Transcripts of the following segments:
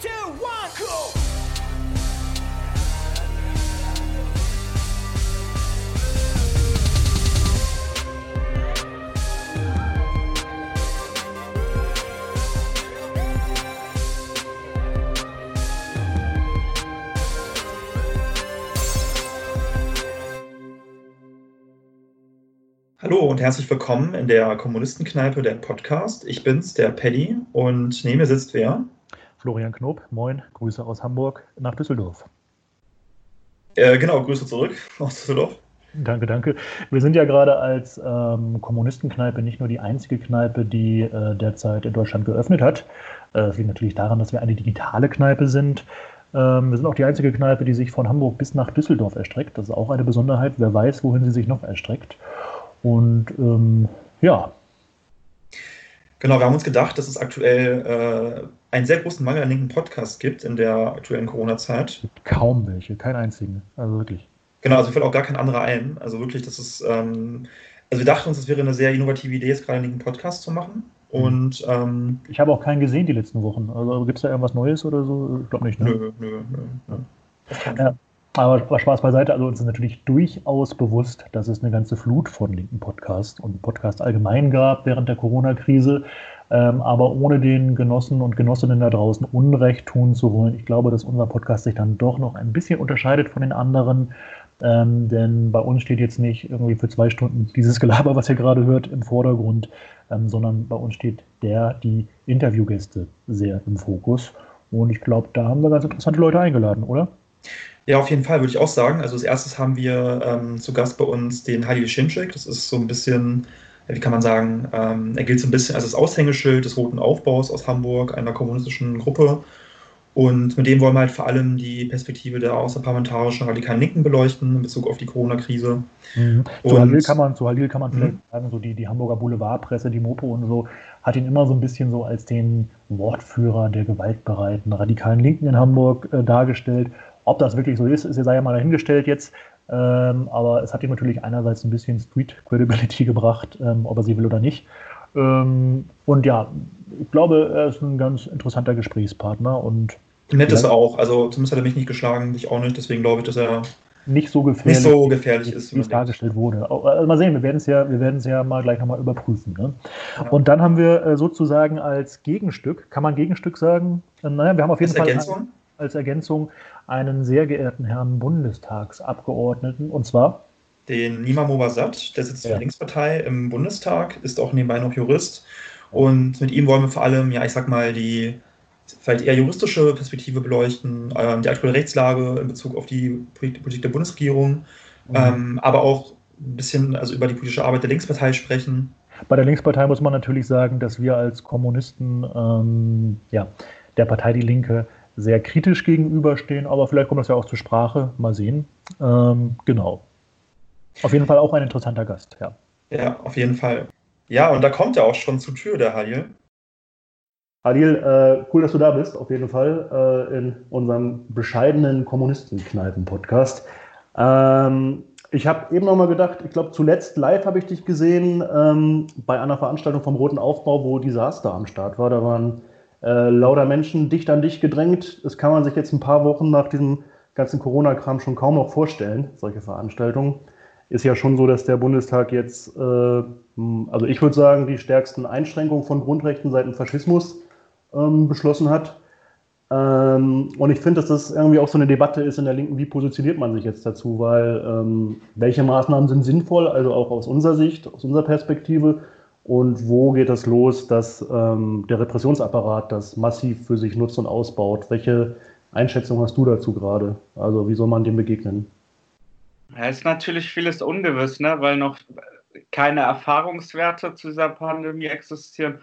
Two, one, cool. Hallo und herzlich willkommen in der Kommunistenkneipe, der Podcast. Ich bin's, der Paddy, und neben mir sitzt wer? Florian Knob, moin, Grüße aus Hamburg nach Düsseldorf. Äh, genau, Grüße zurück aus Düsseldorf. Danke, danke. Wir sind ja gerade als ähm, Kommunistenkneipe nicht nur die einzige Kneipe, die äh, derzeit in Deutschland geöffnet hat. Äh, das liegt natürlich daran, dass wir eine digitale Kneipe sind. Ähm, wir sind auch die einzige Kneipe, die sich von Hamburg bis nach Düsseldorf erstreckt. Das ist auch eine Besonderheit. Wer weiß, wohin sie sich noch erstreckt. Und ähm, ja. Genau, wir haben uns gedacht, dass es aktuell äh, einen sehr großen Mangel an linken Podcasts gibt in der aktuellen Corona-Zeit. Kaum welche, keinen einzigen. Also wirklich. Genau, also fällt auch gar kein anderer ein. Also wirklich, das ist, ähm, also wir dachten uns, es wäre eine sehr innovative Idee, jetzt gerade einen linken Podcast zu machen. Und ähm, Ich habe auch keinen gesehen die letzten Wochen. Also gibt es da irgendwas Neues oder so? Ich glaube nicht. Ne? nö, nö, nö, nö. Ja. Aber Spaß beiseite, also uns ist natürlich durchaus bewusst, dass es eine ganze Flut von linken Podcasts und Podcasts allgemein gab während der Corona-Krise. Ähm, aber ohne den Genossen und Genossinnen da draußen Unrecht tun zu wollen, ich glaube, dass unser Podcast sich dann doch noch ein bisschen unterscheidet von den anderen. Ähm, denn bei uns steht jetzt nicht irgendwie für zwei Stunden dieses Gelaber, was ihr gerade hört, im Vordergrund, ähm, sondern bei uns steht der, die Interviewgäste sehr im Fokus. Und ich glaube, da haben wir ganz interessante Leute eingeladen, oder? Ja, auf jeden Fall würde ich auch sagen. Also als erstes haben wir ähm, zu Gast bei uns den Halil Schimschek. Das ist so ein bisschen, wie kann man sagen, ähm, er gilt so ein bisschen als das Aushängeschild des Roten Aufbaus aus Hamburg, einer kommunistischen Gruppe. Und mit dem wollen wir halt vor allem die Perspektive der außerparlamentarischen radikalen Linken beleuchten in Bezug auf die Corona-Krise. Mhm. Zu Halil kann man, zu Halil kann man Mhm. vielleicht sagen, so die, die Hamburger Boulevardpresse, die Mopo und so, hat ihn immer so ein bisschen so als den Wortführer der gewaltbereiten radikalen Linken in Hamburg äh, dargestellt. Ob das wirklich so ist, ist sei ja mal dahingestellt jetzt. Ähm, aber es hat ihm natürlich einerseits ein bisschen Street Credibility gebracht, ähm, ob er sie will oder nicht. Ähm, und ja, ich glaube, er ist ein ganz interessanter Gesprächspartner und Nett ist er auch. Also zumindest hat er mich nicht geschlagen, dich auch nicht. Deswegen glaube ich, dass er nicht so gefährlich. nicht so gefährlich ist. wie es dargestellt wurde. Also mal sehen, wir werden es ja, wir werden es ja mal gleich nochmal überprüfen. Ne? Ja. Und dann haben wir äh, sozusagen als Gegenstück, kann man Gegenstück sagen? Äh, naja, wir haben auf jeden Fall Ergänzung? Als Ergänzung einen sehr geehrten Herrn Bundestagsabgeordneten und zwar den Nima Mobasat, der sitzt Ja. die Linkspartei im Bundestag, ist auch nebenbei noch Jurist. Und mit ihm wollen wir vor allem, ja, ich sag mal, die vielleicht eher juristische Perspektive beleuchten, ähm, die aktuelle Rechtslage in Bezug auf die Polit- Politik der Bundesregierung, Mhm. ähm, aber auch ein bisschen also über die politische Arbeit der Linkspartei sprechen. bei der Linkspartei muss man natürlich sagen, dass wir als Kommunisten ähm, ja, der Partei Die Linke sehr kritisch gegenüberstehen, aber vielleicht kommt das ja auch zur Sprache. Mal sehen. Ähm, genau. Auf jeden Fall auch ein interessanter Gast, ja. Ja, auf jeden Fall. Ja, und da kommt er auch schon zur Tür, der Halil. Adil, äh, cool, dass du da bist, auf jeden Fall, äh, in unserem bescheidenen Kommunistenkneipen-Podcast. Ähm, ich habe eben noch mal gedacht, ich glaube, zuletzt live habe ich dich gesehen ähm, bei einer Veranstaltung vom Roten Aufbau, wo Desaster am Start war. Da waren äh, lauter Menschen dicht an dich gedrängt. Das kann man sich jetzt ein paar Wochen nach diesem ganzen Corona-Kram schon kaum noch vorstellen, solche Veranstaltungen. Ist ja schon so, dass der Bundestag jetzt, äh, m, also ich würde sagen, die stärksten Einschränkungen von Grundrechten seit dem Faschismus ähm, beschlossen hat. Ähm, und ich finde, dass das irgendwie auch so eine Debatte ist in der Linken, wie positioniert man sich jetzt dazu, weil ähm, welche Maßnahmen sind sinnvoll, also auch aus unserer Sicht, aus unserer Perspektive, und wo geht das los, dass ähm, der Repressionsapparat das massiv für sich nutzt und ausbaut? Welche Einschätzung hast du dazu gerade? Also wie soll man dem begegnen? Ja, ist natürlich vieles ungewiss, ne? weil noch keine Erfahrungswerte zu dieser Pandemie existieren.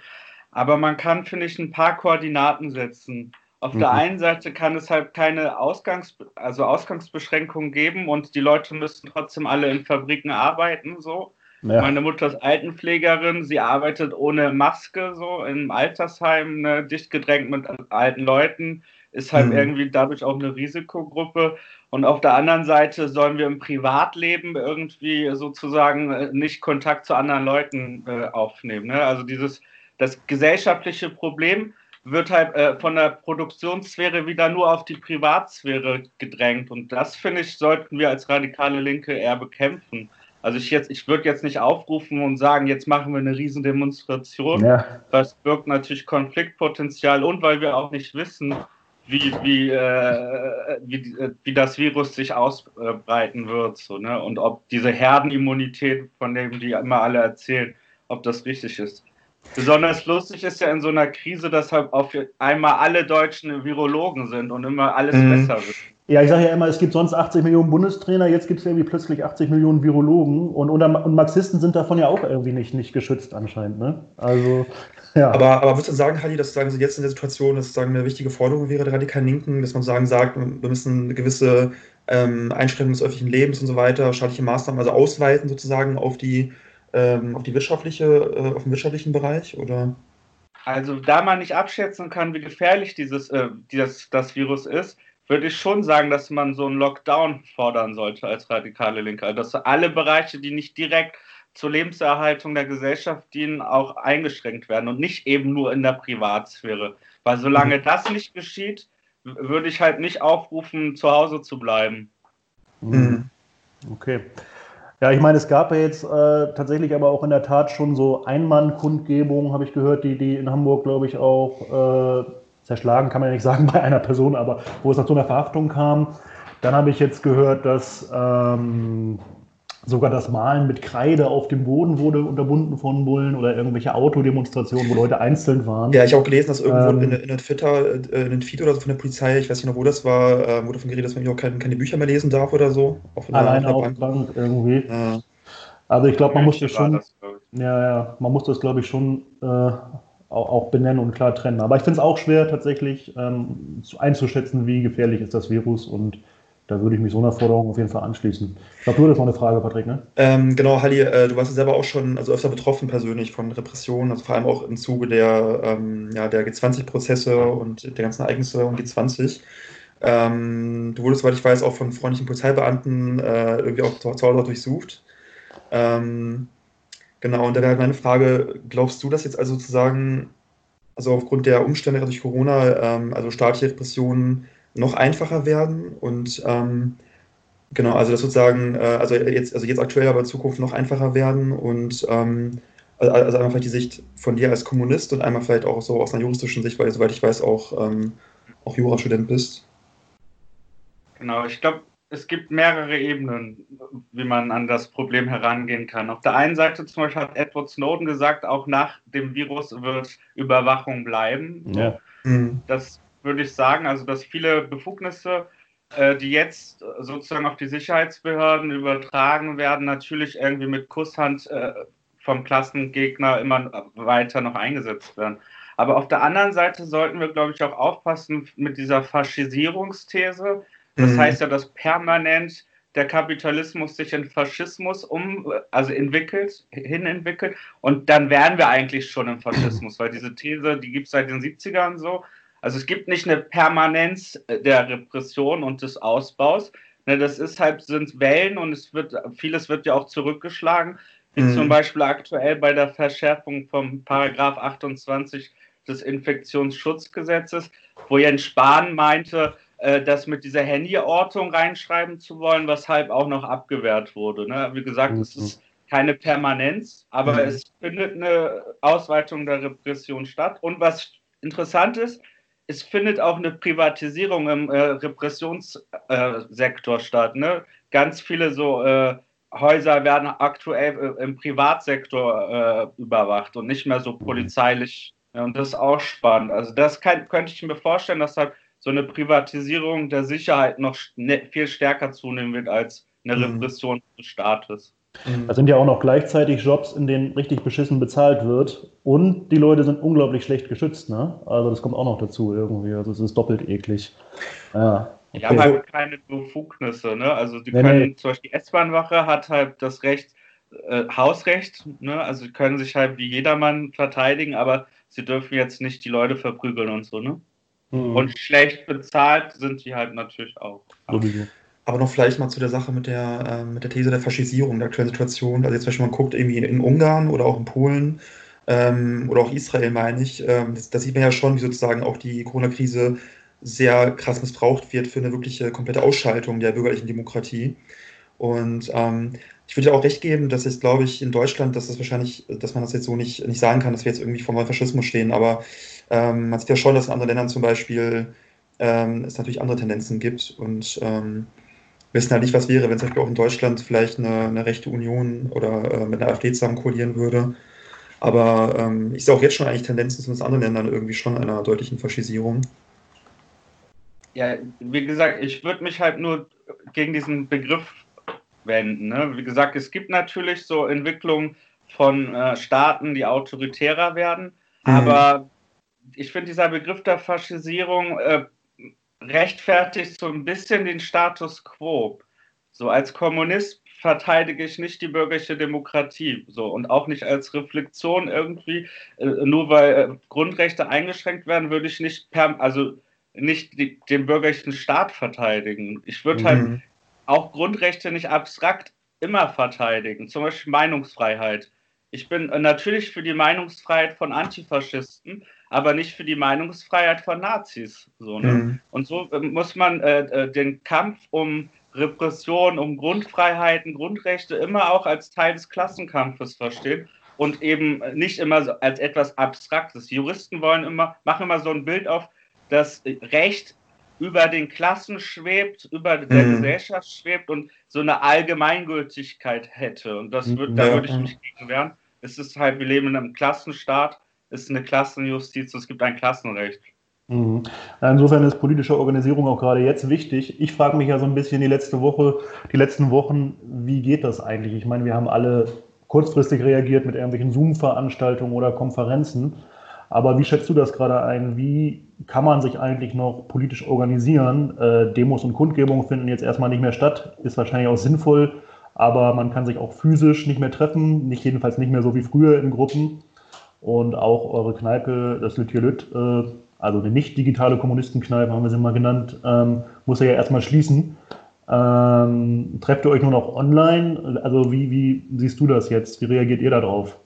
Aber man kann, finde ich, ein paar Koordinaten setzen. Auf der Mhm. einen Seite kann es halt keine Ausgangs also Ausgangsbeschränkungen geben und die Leute müssen trotzdem alle in Fabriken arbeiten. So. Ja, Meine Mutter ist Altenpflegerin, sie arbeitet ohne Maske so im Altersheim, ne, dicht gedrängt mit alten Leuten, ist halt Mhm. irgendwie dadurch auch eine Risikogruppe. Und auf der anderen Seite sollen wir im Privatleben irgendwie sozusagen äh, nicht Kontakt zu anderen Leuten äh, aufnehmen. Ne? Also dieses das gesellschaftliche Problem wird halt äh, von der Produktionssphäre wieder nur auf die Privatsphäre gedrängt. Und das, finde ich, sollten wir als radikale Linke eher bekämpfen. Also ich jetzt, ich würde jetzt nicht aufrufen und sagen, jetzt machen wir eine Riesendemonstration. Ja. Das birgt natürlich Konfliktpotenzial und weil wir auch nicht wissen, wie, wie, äh, wie, wie das Virus sich ausbreiten wird. So, ne? Und ob diese Herdenimmunität, von dem die immer alle erzählen, ob das richtig ist. Besonders lustig ist ja in so einer Krise, dass halt auf einmal alle Deutschen Virologen sind und immer alles mhm. besser wird. Ja, ich sage ja immer, es gibt sonst 80 Millionen Bundestrainer, jetzt gibt es irgendwie plötzlich 80 Millionen Virologen und, und, und, Marxisten sind davon ja auch irgendwie nicht, nicht geschützt anscheinend. Ne? Also, ja. Aber, aber würdest du sagen, Halli, dass sagen Sie jetzt in der Situation, dass sagen, eine wichtige Forderung wäre der radikalen Linken, dass man sagen sagt, wir müssen eine gewisse ähm, Einschränkung des öffentlichen Lebens und so weiter, staatliche Maßnahmen also ausweiten sozusagen auf die ähm, auf die wirtschaftliche, äh, auf den wirtschaftlichen Bereich oder? Also da man nicht abschätzen kann, wie gefährlich dieses, äh, dieses das Virus ist, würde ich schon sagen, dass man so einen Lockdown fordern sollte als radikale Linke. Also dass alle Bereiche, die nicht direkt zur Lebenserhaltung der Gesellschaft dienen, auch eingeschränkt werden und nicht eben nur in der Privatsphäre. Weil solange mhm. das nicht geschieht, würde ich halt nicht aufrufen, zu Hause zu bleiben. Mhm. Okay. Ja, ich meine, es gab ja jetzt äh, tatsächlich aber auch in der Tat schon so Einmann-Kundgebungen, habe ich gehört, die, die in Hamburg, glaube ich, auch äh, zerschlagen, kann man ja nicht sagen bei einer Person, aber wo es nach so einer Verhaftung kam. Dann habe ich jetzt gehört, dass ähm, sogar das Malen mit Kreide auf dem Boden wurde unterbunden von Bullen oder irgendwelche Autodemonstrationen, wo Leute einzeln waren. Ja, ich habe auch gelesen, dass irgendwo ähm, in, in, Twitter, äh, in einem Feed oder so von der Polizei, ich weiß nicht noch, wo das war, äh, wurde davon geredet, dass man auch keine, keine, Bücher mehr lesen darf oder so. Auf Alleine auf Bank. Bank irgendwie. Ja. Also ich glaube, man muss das schon, das, ja, ja, man muss das, glaube ich, schon äh, auch, auch, benennen und klar trennen. Aber ich finde es auch schwer, tatsächlich ähm, einzuschätzen, wie gefährlich ist das Virus und da würde ich mich so einer Forderung auf jeden Fall anschließen. Ich glaube, du hattest noch eine Frage, Patrick, ne? Ähm, genau, Halli, äh, du warst ja selber auch schon also öfter betroffen persönlich von Repressionen, also vor allem auch im Zuge der, ähm, ja, der G20-Prozesse und der ganzen Ereignisse um G20. Ähm, du wurdest, soweit ich weiß, auch von freundlichen Polizeibeamten äh, irgendwie auch zu, zu Hause durchsucht. Ähm, genau, und da wäre halt meine Frage, glaubst du, dass jetzt also sozusagen, also aufgrund der Umstände durch Corona, ähm, also staatliche Repressionen noch einfacher werden und ähm, genau, also das sozusagen, äh, also jetzt, also jetzt aktuell, aber in Zukunft noch einfacher werden und ähm, also, einmal vielleicht die Sicht von dir als Kommunist und einmal vielleicht auch so aus einer juristischen Sicht, weil du, soweit ich weiß, auch, ähm, auch Jurastudent bist. Genau, ich glaube, es gibt mehrere Ebenen, wie man an das Problem herangehen kann. Auf der einen Seite zum Beispiel hat Edward Snowden gesagt, auch nach dem Virus wird Überwachung bleiben. Ja. Mhm. Das würde ich sagen. Also, dass viele Befugnisse, äh, die jetzt sozusagen auf die Sicherheitsbehörden übertragen werden, natürlich irgendwie mit Kusshand äh, vom Klassengegner immer weiter noch eingesetzt werden. Aber auf der anderen Seite sollten wir, glaube ich, auch aufpassen mit dieser Faschisierungsthese. Das mhm. heißt ja, dass permanent der Kapitalismus sich in Faschismus um, also entwickelt, hinentwickelt. Und dann wären wir eigentlich schon im Faschismus, weil diese These, die gibt es seit den 70ern so. Also es gibt nicht eine Permanenz der Repression und des Ausbaus. Ne, das ist halt, sind Wellen und es wird, vieles wird ja auch zurückgeschlagen, wie mhm. zum Beispiel aktuell bei der Verschärfung vom Paragraph 28 des Infektionsschutzgesetzes, wo Jens Spahn meinte, äh, das mit dieser Handyortung reinschreiben zu wollen, weshalb auch noch abgewehrt wurde. Ne? Wie gesagt, mhm. es ist keine Permanenz, aber mhm. es findet eine Ausweitung der Repression statt. Und was interessant ist, es findet auch eine Privatisierung im äh, Repressionssektor äh, statt. Ne? Ganz viele so äh, Häuser werden aktuell äh, im Privatsektor äh, überwacht und nicht mehr so polizeilich. Ja, und das ist auch spannend. Also das kann, könnte ich mir vorstellen, dass halt so eine Privatisierung der Sicherheit noch ne, viel stärker zunehmen wird als eine mhm. Repression des Staates. Mhm. Das sind ja auch noch gleichzeitig Jobs, in denen richtig beschissen bezahlt wird. Und die Leute sind unglaublich schlecht geschützt. Ne? Also das kommt auch noch dazu irgendwie. Also es ist doppelt eklig. Ja, okay. Die haben halt keine Befugnisse. Ne? Also die nee, können, nee. zum Beispiel die S-Bahn-Wache hat halt das Recht, äh, Hausrecht. Ne? Also sie können sich halt wie jedermann verteidigen, aber sie dürfen jetzt nicht die Leute verprügeln und so. Ne? Mhm. Und schlecht bezahlt sind die halt natürlich auch. Sowieso. Aber noch vielleicht mal zu der Sache mit der, äh, mit der These der Faschisierung der aktuellen Situation. Also jetzt, wenn man guckt, irgendwie in, in Ungarn oder auch in Polen, ähm, oder auch Israel meine ich, ähm, da sieht man ja schon, wie sozusagen auch die Corona-Krise sehr krass missbraucht wird für eine wirkliche komplette Ausschaltung der bürgerlichen Demokratie. Und ähm, ich würde ja auch recht geben, dass jetzt, glaube ich, in Deutschland, dass das wahrscheinlich, dass man das jetzt so nicht, nicht sagen kann, dass wir jetzt irgendwie vor Faschismus stehen, aber ähm, man sieht ja schon, dass in anderen Ländern zum Beispiel ähm, es natürlich andere Tendenzen gibt und ähm, wissen halt nicht, was wäre, wenn zum Beispiel auch in Deutschland vielleicht eine, eine rechte Union oder äh, mit einer AfD zusammen koalieren würde. Aber ähm, ich sehe auch jetzt schon eigentlich Tendenzen zu anderen Ländern irgendwie schon einer deutlichen Faschisierung. Ja, wie gesagt, ich würde mich halt nur gegen diesen Begriff wenden. Ne? Wie gesagt, es gibt natürlich so Entwicklungen von äh, Staaten, die autoritärer werden, mhm. aber ich finde, dieser Begriff der Faschisierung äh, rechtfertigt so ein bisschen den Status quo. So als Kommunist verteidige ich nicht die bürgerliche Demokratie so und auch nicht als Reflexion irgendwie äh, nur weil äh, Grundrechte eingeschränkt werden würde ich nicht per also nicht die, den bürgerlichen Staat verteidigen ich würde halt mhm. halt auch Grundrechte nicht abstrakt immer verteidigen zum Beispiel Meinungsfreiheit ich bin äh, natürlich für die Meinungsfreiheit von Antifaschisten aber nicht für die Meinungsfreiheit von Nazis. So, ne? mhm. Und so äh, muss man äh, äh, den Kampf um Repression, um Grundfreiheiten, Grundrechte immer auch als Teil des Klassenkampfes verstehen und eben nicht immer so als etwas Abstraktes. Juristen wollen immer, machen immer so ein Bild auf, dass Recht über den Klassen schwebt, über mhm. der Gesellschaft schwebt und so eine Allgemeingültigkeit hätte. Und das wird, ja. da würde ich mich gegen wehren. Es ist halt, wir leben in einem Klassenstaat ist eine Klassenjustiz, es gibt ein Klassenrecht. Mhm. Insofern ist politische Organisierung auch gerade jetzt wichtig. Ich frage mich ja so ein bisschen die letzte Woche, die letzten Wochen, wie geht das eigentlich? Ich meine, wir haben alle kurzfristig reagiert mit irgendwelchen Zoom-Veranstaltungen oder Konferenzen. Aber wie schätzt du das gerade ein? Wie kann man sich eigentlich noch politisch organisieren? Äh, Demos und Kundgebungen finden jetzt erstmal nicht mehr statt, ist wahrscheinlich auch sinnvoll, aber man kann sich auch physisch nicht mehr treffen, nicht jedenfalls nicht mehr so wie früher in Gruppen. Und auch eure Kneipe, das Lütjelüt, äh, also eine nicht digitale Kommunistenkneipe, haben wir sie mal genannt, ähm, muss ja erstmal schließen. Ähm, trefft ihr euch nur noch online? Also wie, wie siehst du das jetzt? Wie reagiert ihr darauf?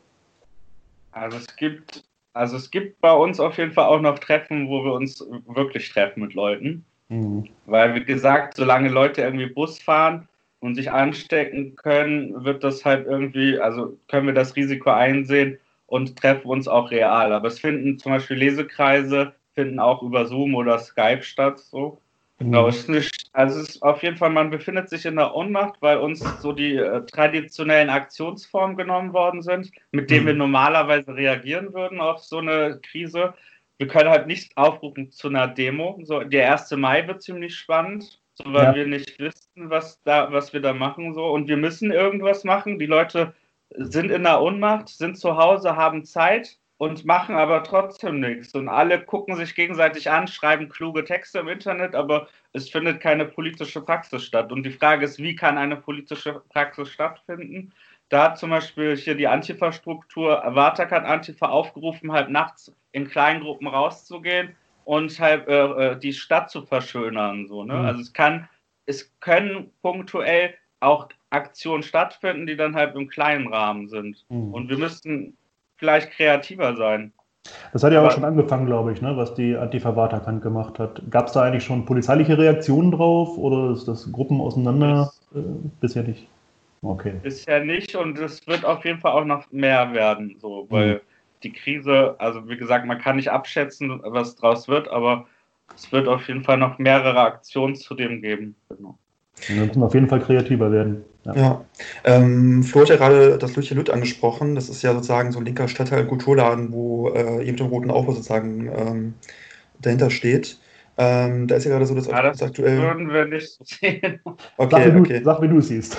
Also es gibt, also es gibt bei uns auf jeden Fall auch noch Treffen, wo wir uns wirklich treffen mit Leuten. Mhm. Weil, wie gesagt, solange Leute irgendwie Bus fahren und sich anstecken können, wird das halt irgendwie, also können wir das Risiko einsehen, und treffen uns auch real. Aber es finden zum Beispiel Lesekreise, finden auch über Zoom oder Skype statt. So. Genau, es ist nicht, also es ist auf jeden Fall, man befindet sich in der Ohnmacht, weil uns so die äh, traditionellen Aktionsformen genommen worden sind, mit denen wir mhm. normalerweise reagieren würden auf so eine Krise. Wir können halt nicht aufrufen zu einer Demo. So, der 1. Mai wird ziemlich spannend, so, weil ja. wir nicht wissen, was, da, was wir da machen. So. Und wir müssen irgendwas machen. Die Leute sind in der Unmacht, sind zu Hause, haben Zeit und machen aber trotzdem nichts. Und alle gucken sich gegenseitig an, schreiben kluge Texte im Internet, aber es findet keine politische Praxis statt. Und die Frage ist, wie kann eine politische Praxis stattfinden? Da hat zum Beispiel hier die Antifa-Struktur, Wartak hat Antifa aufgerufen, halt nachts in kleinen Gruppen rauszugehen und halt äh, äh die Stadt zu verschönern. So, ne? Mhm. Also es kann, es können punktuell auch Aktionen stattfinden, die dann halt im kleinen Rahmen sind. Mhm. Und wir müssten vielleicht kreativer sein. Das hat ja Aber, auch schon angefangen, glaube ich, ne, was die Antifa Waterkant gemacht hat. Gab es da eigentlich schon polizeiliche Reaktionen drauf oder ist das Gruppen auseinander? Äh, bisher nicht. Okay. Bisher nicht und es wird auf jeden Fall auch noch mehr werden, so, weil mhm. die Krise, also wie gesagt, man kann nicht abschätzen, was draus wird, aber es wird auf jeden Fall noch mehrere Aktionen zu dem geben. Genau. Wir müssen auf jeden Fall kreativer werden. Ja, ja. Ähm, Flo hat ja gerade das Lütje Lütt angesprochen. Das ist ja sozusagen so ein linker Stadtteil Kulturladen, wo äh, ihr mit dem roten Aufbau sozusagen ähm, dahinter steht. Ähm, da ist ja gerade so, dass ja, das aktuell. würden wir nicht so sehen. Okay, sag, wie okay. Du, sag, wie du es siehst.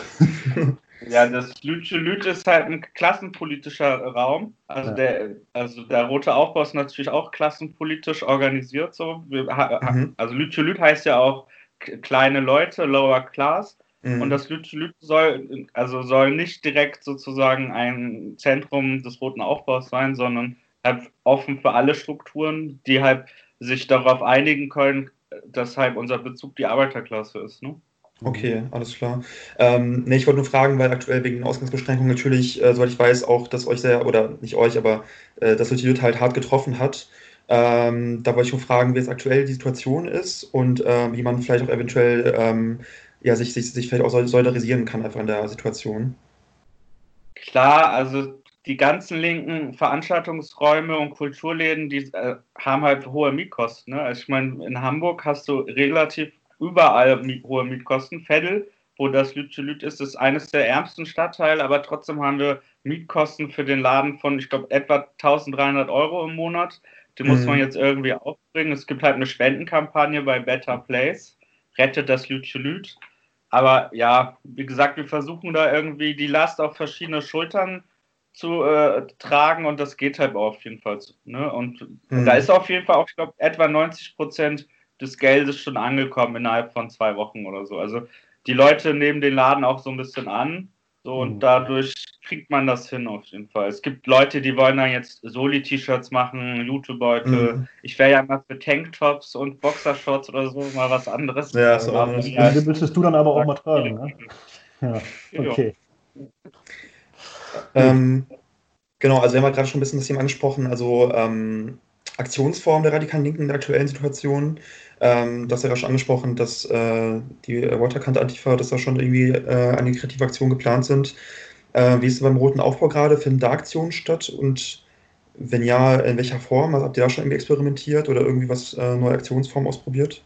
ja, das Lütje Lüt ist halt ein klassenpolitischer Raum. Also, ja. der, also der rote Aufbau ist natürlich auch klassenpolitisch organisiert. So. Wir, mhm. Also Lütje Lüt heißt ja auch kleine Leute, Lower Class. Mhm. Und das Lüt soll, also soll nicht direkt sozusagen ein Zentrum des roten Aufbaus sein, sondern halt offen für alle Strukturen, die halt sich darauf einigen können, dass halt unser Bezug die Arbeiterklasse ist. Ne? Okay, alles klar. Ähm, nee, ich wollte nur fragen, weil aktuell wegen den Ausgangsbeschränkungen natürlich, äh, soweit ich weiß, auch, dass euch sehr, oder nicht euch, aber äh, die Jüt halt hart getroffen hat. Ähm, da wollte ich nur fragen, wie jetzt aktuell die Situation ist und äh, wie man vielleicht auch eventuell ähm, ja, sich, sich, sich vielleicht auch solidarisieren kann einfach in der Situation. Klar, also die ganzen linken Veranstaltungsräume und Kulturläden, die äh, haben halt hohe Mietkosten. Ne? Also ich meine, in Hamburg hast du relativ überall hohe Mietkosten. Veddel, wo das Lützelüt ist, ist eines der ärmsten Stadtteile, aber trotzdem haben wir Mietkosten für den Laden von, ich glaube, etwa 1300 Euro im Monat. Die mhm. muss man jetzt irgendwie aufbringen. Es gibt halt eine Spendenkampagne bei Better Place, rettet das Lützelüt. Aber ja, wie gesagt, wir versuchen da irgendwie die Last auf verschiedene Schultern zu äh, tragen und das geht halt auch auf jeden Fall. Ne? Und mhm. da ist auf jeden Fall auch, ich glaube, etwa 90 Prozent des Geldes schon angekommen innerhalb von zwei Wochen oder so. Also die Leute nehmen den Laden auch so ein bisschen an. So, und mhm. dadurch kriegt man das hin auf jeden Fall. Es gibt Leute, die wollen dann jetzt Soli-T-Shirts machen, YouTube-Beutel. Mhm. Ich wäre ja mal für Tanktops und Boxershorts oder so mal was anderes. Ja, so aber, ja, die müsstest du dann aber auch mal tragen, ne? Ja, okay. Ähm, genau, also wir haben halt gerade schon ein bisschen das Thema angesprochen, also ähm, Aktionsform der radikalen Linken in der aktuellen Situation. Ähm, das ja schon angesprochen, dass äh, die Waterkant Antifa, dass da schon irgendwie äh, eine kreative Aktion geplant sind. Äh, wie ist es beim Roten Aufbau gerade? Finden da Aktionen statt? Und wenn ja, in welcher Form? Also habt ihr da schon irgendwie experimentiert oder irgendwie was äh, neue Aktionsformen ausprobiert?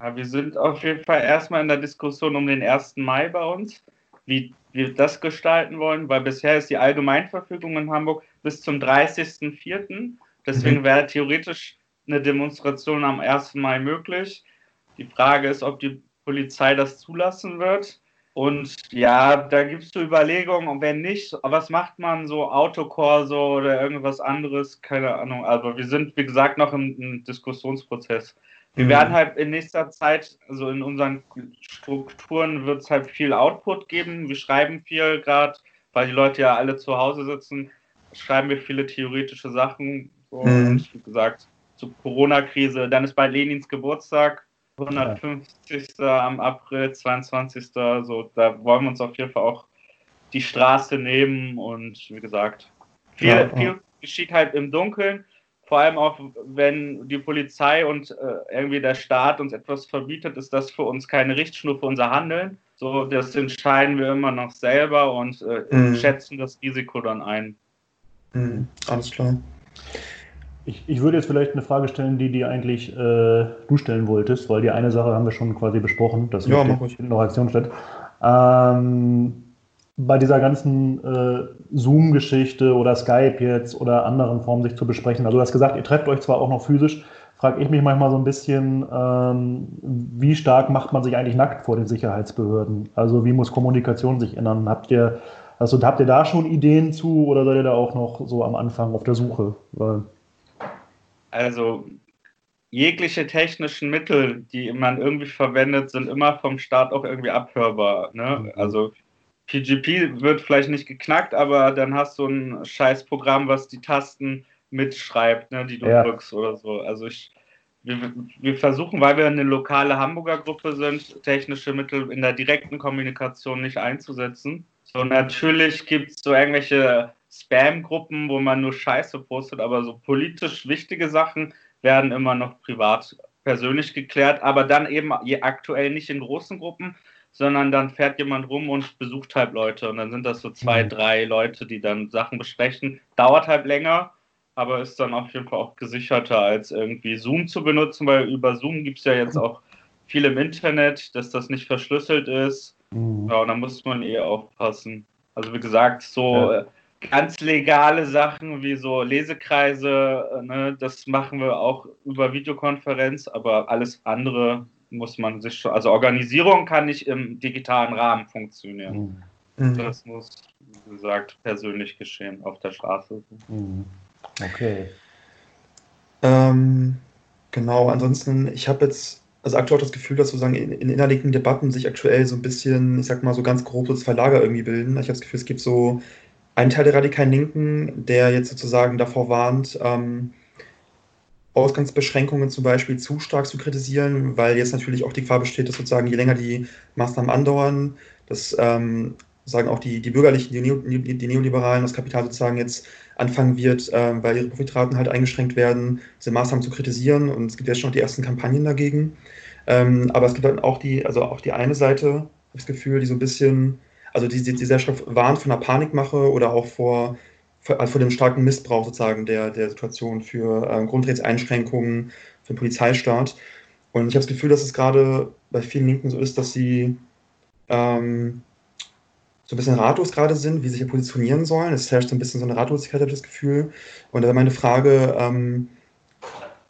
Ja, wir sind auf jeden Fall erstmal in der Diskussion um den 1. Mai bei uns, wie wir das gestalten wollen, weil bisher ist die Allgemeinverfügung in Hamburg bis zum 30.04. Deswegen mhm. wäre theoretisch eine Demonstration am 1. Mai möglich. Die Frage ist, ob die Polizei das zulassen wird. Und ja, da gibt es so Überlegungen, und wenn nicht, was macht man so Autokorso oder irgendwas anderes? Keine Ahnung. Aber wir sind, wie gesagt, noch im, im Diskussionsprozess. Wir mhm. werden halt in nächster Zeit, also in unseren Strukturen wird es halt viel Output geben. Wir schreiben viel gerade, weil die Leute ja alle zu Hause sitzen, schreiben wir viele theoretische Sachen. So, mhm. Und wie gesagt, zur Corona-Krise. Dann ist bald Lenins Geburtstag, 150. am April, 22. So, da wollen wir uns auf jeden Fall auch die Straße nehmen und wie gesagt, viel, ja, ja. viel geschieht halt im Dunkeln. Vor allem auch, wenn die Polizei und äh, irgendwie der Staat uns etwas verbietet, ist das für uns keine Richtschnur für unser Handeln. So, das entscheiden wir immer noch selber und äh, mhm. schätzen das Risiko dann ein. Mhm. Alles klar. Ich, ich würde jetzt vielleicht eine Frage stellen, die dir eigentlich äh, du stellen wolltest, weil die eine Sache haben wir schon quasi besprochen, dass ja, in der Aktion steht. Ähm, bei dieser ganzen äh, Zoom-Geschichte oder Skype jetzt oder anderen Formen sich zu besprechen. Also du hast gesagt, ihr trefft euch zwar auch noch physisch, frage ich mich manchmal so ein bisschen, ähm, wie stark macht man sich eigentlich nackt vor den Sicherheitsbehörden? Also wie muss Kommunikation sich ändern? Habt ihr, also habt ihr da schon Ideen zu oder seid ihr da auch noch so am Anfang auf der Suche? Weil also jegliche technischen Mittel, die man irgendwie verwendet, sind immer vom Staat auch irgendwie abhörbar. Ne? Mhm. Also PGP wird vielleicht nicht geknackt, aber dann hast du ein Scheißprogramm, was die Tasten mitschreibt, ne, die du ja. drückst oder so. Also ich, wir, wir, versuchen, weil wir eine lokale Hamburger Gruppe sind, technische Mittel in der direkten Kommunikation nicht einzusetzen. So natürlich gibt es so irgendwelche Spam-Gruppen, wo man nur Scheiße postet, aber so politisch wichtige Sachen werden immer noch privat persönlich geklärt, aber dann eben aktuell nicht in großen Gruppen, sondern dann fährt jemand rum und besucht halt Leute und dann sind das so zwei, mhm. drei Leute, die dann Sachen besprechen. Dauert halt länger, aber ist dann auf jeden Fall auch gesicherter als irgendwie Zoom zu benutzen, weil über Zoom gibt es ja jetzt auch viel im Internet, dass das nicht verschlüsselt ist. Mhm. Ja, und da muss man eh aufpassen. Also wie gesagt, so ja. Ganz legale Sachen wie so Lesekreise, äh, ne, das machen wir auch über Videokonferenz, aber alles andere muss man sich schon, also Organisierung kann nicht im digitalen Rahmen funktionieren. Mhm. Das muss, wie gesagt, persönlich geschehen auf der Straße. Mhm. Okay. Ähm, genau, ansonsten, ich habe jetzt also aktuell auch das Gefühl, dass sozusagen in, in innerlichen Debatten sich aktuell so ein bisschen, ich sag mal, so ganz grob das Verlager irgendwie bilden. Ich habe das Gefühl, es gibt so einen Teil der radikalen Linken, der jetzt sozusagen davor warnt, ähm, Ausgangsbeschränkungen zum Beispiel zu stark zu kritisieren, weil jetzt natürlich auch die Gefahr besteht, dass sozusagen je länger die Maßnahmen andauern, dass ähm, sagen auch die, die Bürgerlichen, die, Neo, die Neoliberalen, das Kapital sozusagen jetzt anfangen wird, äh, weil ihre Profitraten halt eingeschränkt werden, diese Maßnahmen zu kritisieren. Und es gibt jetzt schon die ersten Kampagnen dagegen. Ähm, aber es gibt dann auch die, also auch die eine Seite, das Gefühl, die so ein bisschen, also die, die Gesellschaft warnt von einer Panikmache oder auch vor, vor, vor dem starken Missbrauch sozusagen der, der Situation für ähm, Grundrechtseinschränkungen, für den Polizeistaat. Und ich habe das Gefühl, dass es gerade bei vielen Linken so ist, dass sie ähm, so ein bisschen ratlos gerade sind, wie sie sich positionieren sollen. Es herrscht so ein bisschen so eine Ratlosigkeit, habe ich das Gefühl. Und da wäre meine Frage, ähm,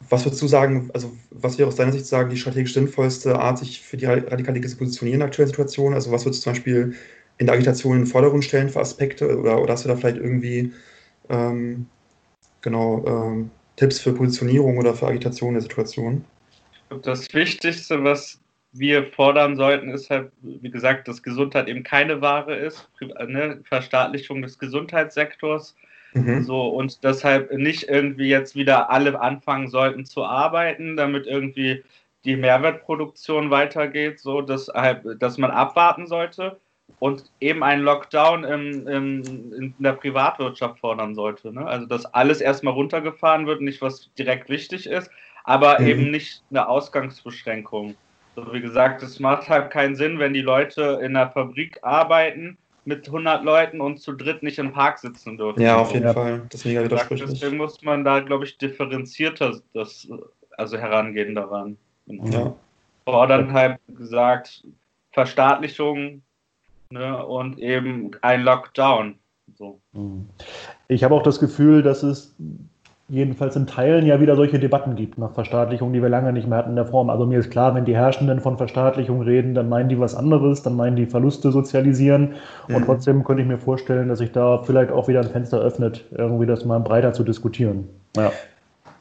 was würdest du sagen, also was wäre aus deiner Sicht sagen, die strategisch sinnvollste Art, sich für die Radikale zu positionieren in der aktuellen Situation? Also was würdest du zum Beispiel in der Agitation in den Vordergrund stellen für Aspekte? Oder, oder hast du da vielleicht irgendwie ähm, genau ähm, Tipps für Positionierung oder für Agitation der Situation? Das Wichtigste, was wir fordern sollten, ist halt, wie gesagt, dass Gesundheit eben keine Ware ist, ne? Verstaatlichung des Gesundheitssektors. Mhm. So, und deshalb nicht irgendwie jetzt wieder alle anfangen sollten zu arbeiten, damit irgendwie die Mehrwertproduktion weitergeht, so dass, dass man abwarten sollte und eben einen Lockdown im, im, in der Privatwirtschaft fordern sollte. Ne? Also dass alles erstmal runtergefahren wird, nicht was direkt wichtig ist, aber mhm. eben nicht eine Ausgangsbeschränkung. So wie gesagt, es macht halt keinen Sinn, wenn die Leute in der Fabrik arbeiten mit 100 Leuten und zu dritt nicht im Park sitzen dürfen. Ja, auf jeden ja. Fall. Das ist mega widersprüchlich. Deswegen muss man da, glaube ich, differenzierter das, also herangehen daran. Genau. Ja. Fordern halt gesagt Verstaatlichung ne, und eben ein Lockdown. So. Ich habe auch das Gefühl, dass es jedenfalls in Teilen ja wieder solche Debatten gibt nach Verstaatlichung, die wir lange nicht mehr hatten in der Form. Also mir ist klar, wenn die Herrschenden von Verstaatlichung reden, dann meinen die was anderes, dann meinen die Verluste sozialisieren. Mhm. Und trotzdem könnte ich mir vorstellen, dass sich da vielleicht auch wieder ein Fenster öffnet, irgendwie das mal breiter zu diskutieren. Ja.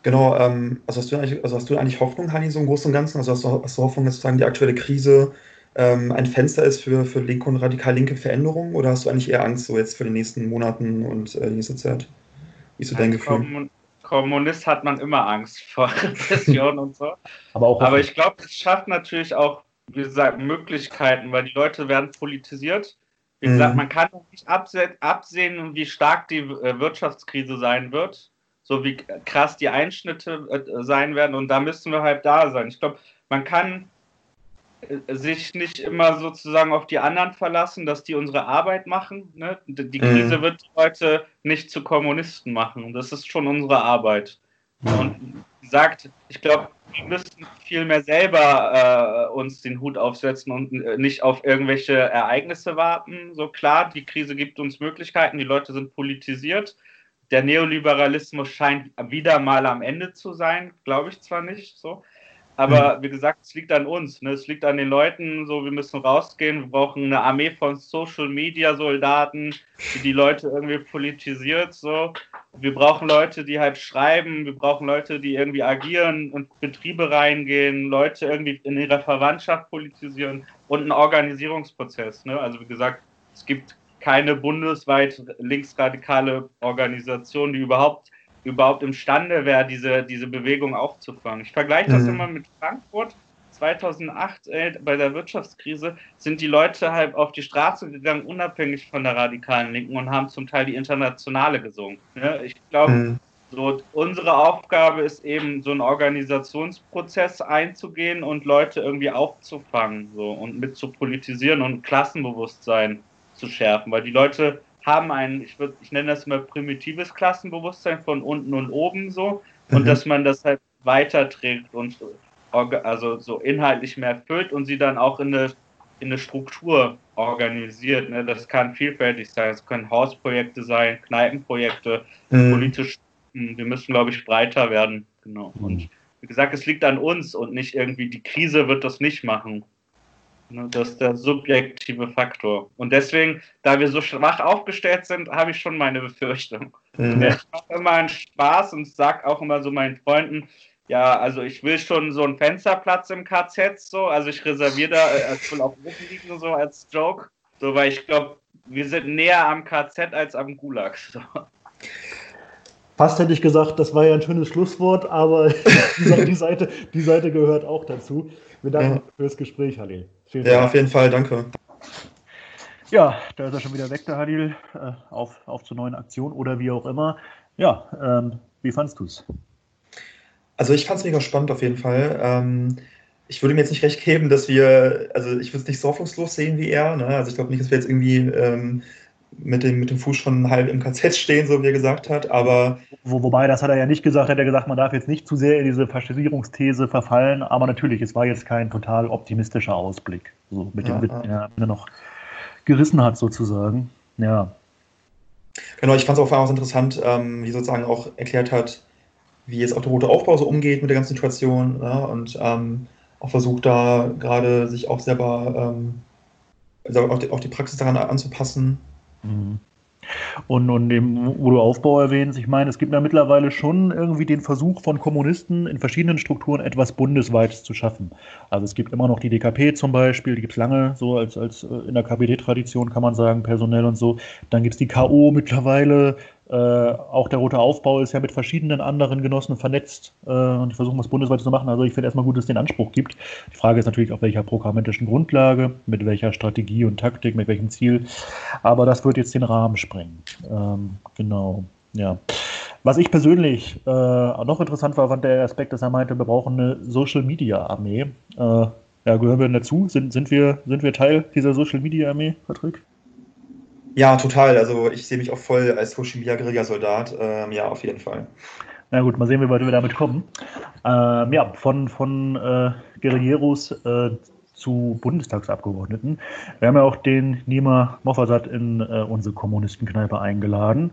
Genau, ähm, also, hast du eigentlich, also hast du eigentlich Hoffnung, Hani, so im Großen und Ganzen? Also hast du, hast du Hoffnung, dass sozusagen die aktuelle Krise ähm, ein Fenster ist für, für linke und radikal linke Veränderungen? Oder hast du eigentlich eher Angst so jetzt für die nächsten Monaten und äh, die nächste Zeit? Wie ist so dein Gefühl? Kommunist hat man immer Angst vor Repression und so. Aber, auch Aber ich glaube, es schafft natürlich auch, wie gesagt, Möglichkeiten, weil die Leute werden politisiert. Wie gesagt, mhm. man kann nicht absehen, wie stark die äh, Wirtschaftskrise sein wird, so wie krass die Einschnitte äh, sein werden. Und da müssen wir halt da sein. Ich glaube, man kann sich nicht immer sozusagen auf die anderen verlassen, dass die unsere Arbeit machen. Ne? Die Krise mhm. wird die Leute nicht zu Kommunisten machen. Das ist schon unsere Arbeit. Und sagt, ich glaube, wir müssen viel mehr selber äh, uns den Hut aufsetzen und äh, nicht auf irgendwelche Ereignisse warten. So klar, die Krise gibt uns Möglichkeiten, die Leute sind politisiert. Der Neoliberalismus scheint wieder mal am Ende zu sein, glaube ich zwar nicht so. Aber mhm. wie gesagt, es liegt an uns. Ne? Es liegt an den Leuten, so wir müssen rausgehen. Wir brauchen eine Armee von Social Media Soldaten, die die Leute irgendwie politisiert. So. Wir brauchen Leute, die halt schreiben. Wir brauchen Leute, die irgendwie agieren und Betriebe reingehen. Leute irgendwie in ihrer Verwandtschaft politisieren und einen Organisierungsprozess. Ne? Also wie gesagt, es gibt keine bundesweit linksradikale Organisation, die überhaupt überhaupt imstande wäre, diese, diese Bewegung aufzufangen. Ich vergleiche das mhm. immer mit Frankfurt. 2008 äh, bei der Wirtschaftskrise sind die Leute halt auf die Straße gegangen, unabhängig von der radikalen Linken und haben zum Teil die Internationale gesungen. Ja, ich glaube, mhm. so unsere Aufgabe ist eben, so einen Organisationsprozess einzugehen und Leute irgendwie aufzufangen so, und mit zu politisieren und Klassenbewusstsein zu schärfen, weil die Leute haben ein, ich, würd, ich nenne das mal primitives Klassenbewusstsein von unten und oben so und mhm. dass man das halt weiterträgt und also so inhaltlich mehr erfüllt und sie dann auch in eine, in eine Struktur organisiert. Ne? Das kann vielfältig sein, es können Hausprojekte sein, Kneipenprojekte, mhm. politisch, wir müssen, glaube ich, breiter werden. Genau. Mhm. Und wie gesagt, es liegt an uns und nicht irgendwie, die Krise wird das nicht machen. Ne, das ist der subjektive Faktor. Und deswegen, da wir so schwach aufgestellt sind, habe ich schon meine Befürchtung. Mhm. Ich mache immer einen Spaß und sage auch immer so meinen Freunden, ja, also ich will schon so einen Fensterplatz im KZ, so, also ich reserviere da, äh, als will auf Rücken liegen, so als Joke, so, weil ich glaube, wir sind näher am KZ als am Gulag. So. Fast hätte ich gesagt, das war ja ein schönes Schlusswort, aber die, Seite, die Seite gehört auch dazu. Wir danken ja. fürs Gespräch, Halil. Vielen ja, Dank. auf jeden Fall, danke. Ja, da ist er schon wieder weg, der Halil, äh, auf, auf zur neuen Aktion oder wie auch immer. Ja, ähm, wie fandst du es? Also ich fand es mega spannend auf jeden Fall. Ähm, ich würde mir jetzt nicht recht geben, dass wir, also ich würde es nicht so hoffnungslos sehen wie er. Ne? Also ich glaube nicht, dass wir jetzt irgendwie ähm, mit dem, mit dem Fuß schon halb im KZ stehen, so wie er gesagt hat, aber. Wo, wobei, das hat er ja nicht gesagt, hat er gesagt, man darf jetzt nicht zu sehr in diese Faschisierungsthese verfallen, aber natürlich, es war jetzt kein total optimistischer Ausblick, so mit dem, ja, ja. er noch gerissen hat, sozusagen. Ja. Genau, ich fand es auch auch interessant, ähm, wie sozusagen auch erklärt hat, wie jetzt auch der rote Aufbau so umgeht mit der ganzen Situation ja, und ähm, auch versucht da gerade sich auch selber ähm, also auch, die, auch die Praxis daran anzupassen Mhm. Und, und dem, wo du Aufbau erwähnst, ich meine, es gibt ja mittlerweile schon irgendwie den Versuch von Kommunisten in verschiedenen Strukturen etwas Bundesweites zu schaffen. Also es gibt immer noch die DKP zum Beispiel, die gibt es lange, so als, als äh, in der KPD-Tradition kann man sagen, personell und so. Dann gibt es die KO mittlerweile, äh, auch der Rote Aufbau ist ja mit verschiedenen anderen Genossen vernetzt äh, und die versuchen das bundesweit zu machen. Also ich finde erstmal gut, dass es den Anspruch gibt. Die Frage ist natürlich, auf welcher programmatischen Grundlage, mit welcher Strategie und Taktik, mit welchem Ziel. Aber das wird jetzt den Rahmen sprengen. Ähm, genau, ja. Was ich persönlich äh, noch interessant war, fand der Aspekt, dass er meinte, wir brauchen eine Social Media Armee. Äh, ja, gehören wir dazu? Sind, sind, wir, sind wir Teil dieser Social Media Armee, Patrick? Ja, total. Also ich sehe mich auch voll als Social Media Guerilla-Soldat. Ähm, ja, auf jeden Fall. Na gut, mal sehen, wie weit wir damit kommen. Ähm, ja, von, von äh, Guerilleros äh, zu Bundestagsabgeordneten. Wir haben ja auch den Nima Moffasat in äh, unsere Kommunistenkneipe eingeladen.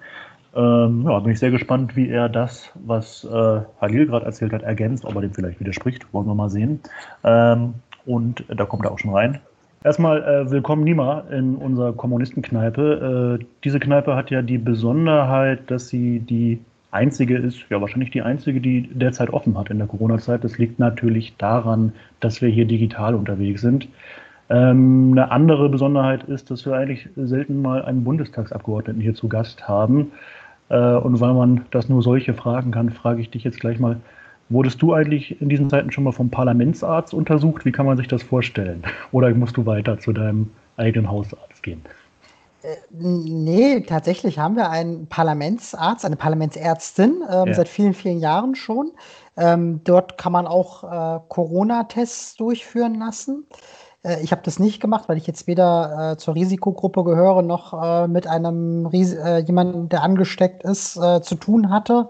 Ähm, ja, bin ich sehr gespannt, wie er das, was äh, Halil gerade erzählt hat, ergänzt, ob er dem vielleicht widerspricht. Wollen wir mal sehen. Ähm, und da kommt er auch schon rein. Erstmal äh, willkommen Nima in unserer Kommunistenkneipe. Äh, diese Kneipe hat ja die Besonderheit, dass sie die einzige ist, ja wahrscheinlich die einzige, die derzeit offen hat in der Corona-Zeit. Das liegt natürlich daran, dass wir hier digital unterwegs sind. Ähm, eine andere Besonderheit ist, dass wir eigentlich selten mal einen Bundestagsabgeordneten hier zu Gast haben. Äh, und weil man das nur solche fragen kann, frage ich dich jetzt gleich mal, Wurdest du eigentlich in diesen Zeiten schon mal vom Parlamentsarzt untersucht? Wie kann man sich das vorstellen? Oder musst du weiter zu deinem eigenen Hausarzt gehen? Äh, nee, tatsächlich haben wir einen Parlamentsarzt, eine Parlamentsärztin, ähm, ja. seit vielen, vielen Jahren schon. Ähm, dort kann man auch äh, Corona-Tests durchführen lassen. Äh, ich habe das nicht gemacht, weil ich jetzt weder äh, zur Risikogruppe gehöre noch äh, mit einem Ries äh, jemandem, der angesteckt ist, zu tun hatte.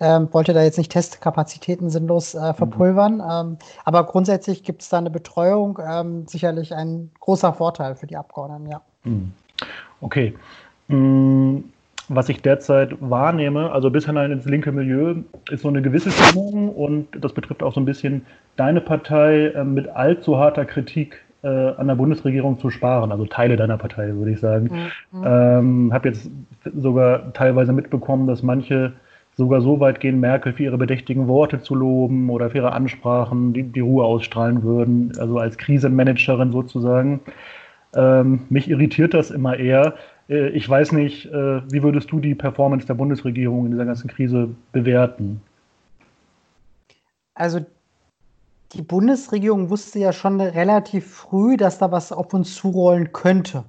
Ähm, wollte da jetzt nicht Testkapazitäten sinnlos äh, verpulvern. Mhm. Ähm, aber grundsätzlich gibt es da eine Betreuung, ähm, sicherlich ein großer Vorteil für die Abgeordneten, ja. Mhm. Okay. Mhm. Was ich derzeit wahrnehme, also bis hinein ins linke Milieu, ist so eine gewisse Stimmung und das betrifft auch so ein bisschen deine Partei äh, mit allzu harter Kritik äh, an der Bundesregierung zu sparen, also Teile deiner Partei, würde ich sagen. Mhm. Ähm, Habe jetzt sogar teilweise mitbekommen, dass manche sogar so weit gehen, Merkel für ihre bedächtigen Worte zu loben oder für ihre Ansprachen, die die Ruhe ausstrahlen würden, also als Krisenmanagerin sozusagen. Ähm, mich irritiert das immer eher. Äh, ich weiß nicht, äh, wie würdest du die Performance der Bundesregierung in dieser ganzen Krise bewerten? Also die Bundesregierung wusste ja schon relativ früh, dass da was auf uns zurollen könnte.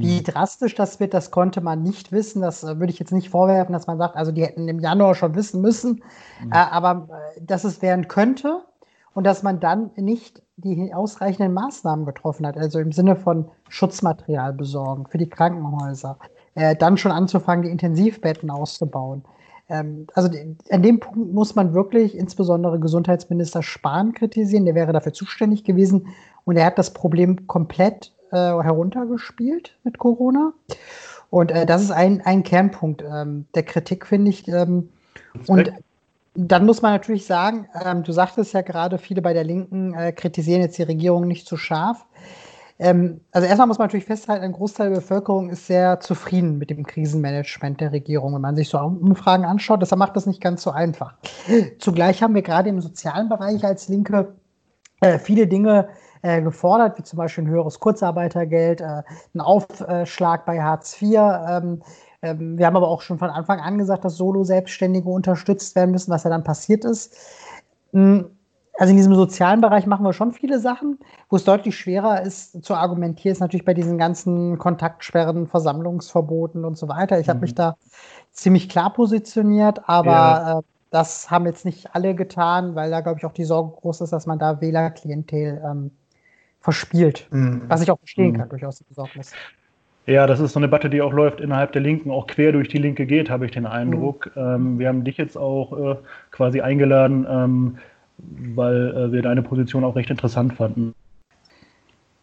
Wie hm. drastisch das wird, das konnte man nicht wissen. Das äh, würde ich jetzt nicht vorwerfen, dass man sagt, also die hätten im Januar schon wissen müssen. Mhm. Äh, aber äh, dass es werden könnte und dass man dann nicht die ausreichenden Maßnahmen getroffen hat, also im Sinne von Schutzmaterial besorgen für die Krankenhäuser, dann schon anzufangen, die Intensivbetten auszubauen. Ähm, also an dem Punkt muss man wirklich insbesondere Gesundheitsminister Spahn kritisieren. Der wäre dafür zuständig gewesen und er hat das Problem komplett äh, heruntergespielt mit Corona. Und äh, das ist ein, ein Kernpunkt ähm, der Kritik, finde ich. Ähm, und dann muss man natürlich sagen, ähm, du sagtest ja gerade, viele bei der Linken äh, kritisieren jetzt die Regierung nicht zu scharf. Ähm, also erstmal muss man natürlich festhalten, ein Großteil der Bevölkerung ist sehr zufrieden mit dem Krisenmanagement der Regierung, wenn man sich so Umfragen anschaut. Deshalb macht das nicht ganz so einfach. Zugleich haben wir gerade im sozialen Bereich als Linke äh, viele Dinge äh, gefordert, wie zum Beispiel ein höheres Kurzarbeitergeld, äh, ein Aufschlag bei Hartz IV, ähm, Ähm, wir haben aber auch schon von Anfang an gesagt, dass Solo-Selbstständige unterstützt werden müssen, was ja dann passiert ist. Hm, also in diesem sozialen Bereich machen wir schon viele Sachen. Wo es deutlich schwerer ist zu argumentieren, ist natürlich bei diesen ganzen Kontaktsperren, Versammlungsverboten und so weiter. Ich mhm. habe mich da ziemlich klar positioniert, aber ja. äh, das haben jetzt nicht alle getan, weil da, glaube ich, auch die Sorge groß ist, dass man da Wählerklientel ähm, verspielt. Mhm. Was ich auch verstehen mhm. kann, durchaus die Besorgnis. Ja, das ist so eine Debatte, die auch läuft innerhalb der Linken, auch quer durch die Linke geht, habe ich den Eindruck. Mhm. Ähm, wir haben dich jetzt auch äh, quasi eingeladen, ähm, weil äh, wir deine Position auch recht interessant fanden.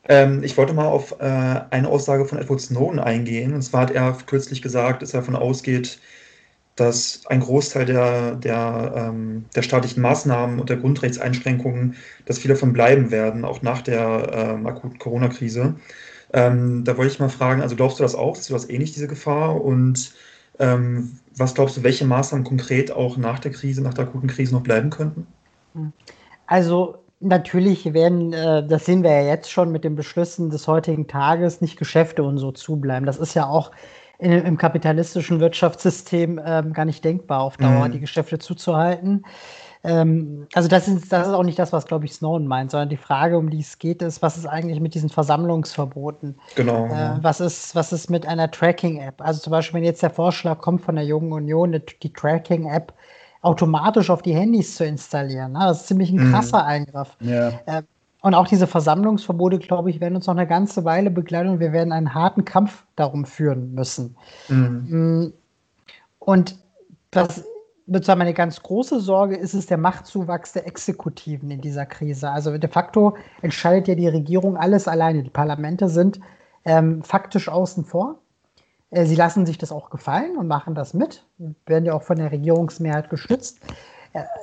Ähm, ich wollte mal auf äh, eine Aussage von Edward Snowden eingehen. Und zwar hat er kürzlich gesagt, dass er davon ausgeht, dass ein Großteil der, der, ähm, der staatlichen Maßnahmen und der Grundrechtseinschränkungen, dass viele davon bleiben werden, auch nach der ähm, akuten Corona-Krise. Ähm, da wollte ich mal fragen, also glaubst du das auch? Siehst du das ähnlich, diese Gefahr? Und ähm, was glaubst du, welche Maßnahmen konkret auch nach der Krise, nach der akuten Krise noch bleiben könnten? Also natürlich werden, äh, das sehen wir ja jetzt schon mit den Beschlüssen des heutigen Tages, nicht Geschäfte und so zubleiben. Das ist ja auch im kapitalistischen Wirtschaftssystem ähm, gar nicht denkbar, auf Dauer mhm. die Geschäfte zuzuhalten. Ähm, also das ist, das ist auch nicht das, was, glaube ich, Snowden meint, sondern die Frage, um die es geht, ist, was ist eigentlich mit diesen Versammlungsverboten? Genau. Äh, was, ist, was ist mit einer Tracking-App? Also zum Beispiel, wenn jetzt der Vorschlag kommt von der Jungen Union, die Tracking-App automatisch auf die Handys zu installieren. Ne? Das ist ziemlich ein mhm. krasser Eingriff. Ja. Äh, und auch diese Versammlungsverbote, glaube ich, werden uns noch eine ganze Weile begleiten und wir werden einen harten Kampf darum führen müssen. Mhm. Mm. Und das sozusagen meine ganz große Sorge ist es der Machtzuwachs der Exekutiven in dieser Krise. Also de facto entscheidet ja die Regierung alles alleine. Die Parlamente sind ähm, faktisch außen vor. Äh, sie lassen sich das auch gefallen und machen das mit, werden ja auch von der Regierungsmehrheit gestützt.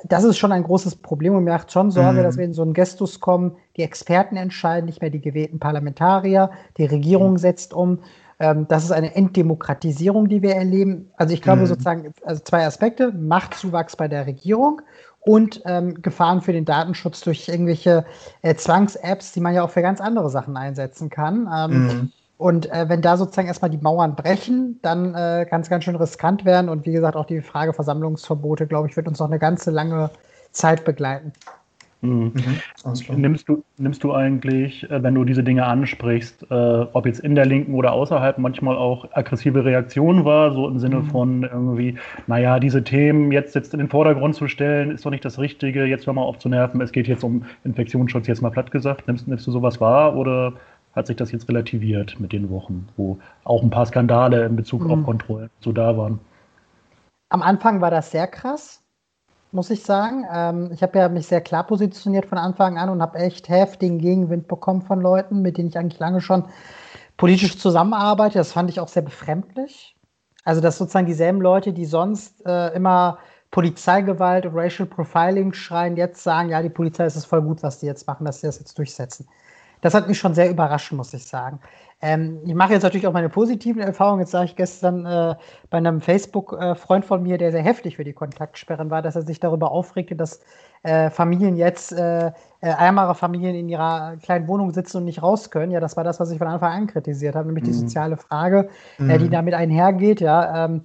Das ist schon ein großes Problem und mir macht schon Sorge, mhm. dass wir in so einen Gestus kommen, die Experten entscheiden, nicht mehr die gewählten Parlamentarier, die Regierung mhm. setzt um. Ähm, das ist eine Entdemokratisierung, die wir erleben. Also ich glaube mhm. sozusagen, also zwei Aspekte, Machtzuwachs bei der Regierung und ähm, Gefahren für den Datenschutz durch irgendwelche äh, Zwangs-Apps, die man ja auch für ganz andere Sachen einsetzen kann. Ähm, mhm. Und äh, wenn da sozusagen erstmal die Mauern brechen, dann äh, kann es ganz schön riskant werden. Und wie gesagt, auch die Frage Versammlungsverbote, glaube ich, wird uns noch eine ganze lange Zeit begleiten. Mhm. Mhm. Nimmst, du, nimmst du eigentlich, äh, wenn du diese Dinge ansprichst, äh, ob jetzt in der Linken oder außerhalb, manchmal auch aggressive Reaktionen war, so im Sinne mhm. von irgendwie, naja, diese Themen jetzt, jetzt in den Vordergrund zu stellen, ist doch nicht das Richtige, jetzt mal aufzunerven, es geht jetzt um Infektionsschutz, jetzt mal platt gesagt. Nimmst, nimmst du sowas wahr oder hat sich das jetzt relativiert mit den Wochen, wo auch ein paar Skandale in Bezug mhm. auf Kontrollen so da waren. Am Anfang war das sehr krass, muss ich sagen. Ähm, ich habe ja mich sehr klar positioniert von Anfang an und habe echt heftigen Gegenwind bekommen von Leuten, mit denen ich eigentlich lange schon politisch zusammenarbeite. Das fand ich auch sehr befremdlich. Also, dass sozusagen dieselben Leute, die sonst äh, immer Polizeigewalt und Racial Profiling schreien, jetzt sagen, ja, die Polizei ist es voll gut, was die jetzt machen, dass sie das jetzt durchsetzen das hat mich schon sehr überrascht, muss ich sagen. Ähm, ich mache jetzt natürlich auch meine positiven Erfahrungen. Jetzt sage ich gestern äh, bei einem Facebook-Freund von mir, der sehr heftig für die Kontaktsperren war, dass er sich darüber aufregte, dass äh, Familien jetzt, äh, äh ärmere Familien in ihrer kleinen Wohnung sitzen und nicht raus können. Ja, das war das, was ich von Anfang an kritisiert habe, nämlich mhm. die soziale Frage, mhm. die damit einhergeht. Ja, ähm,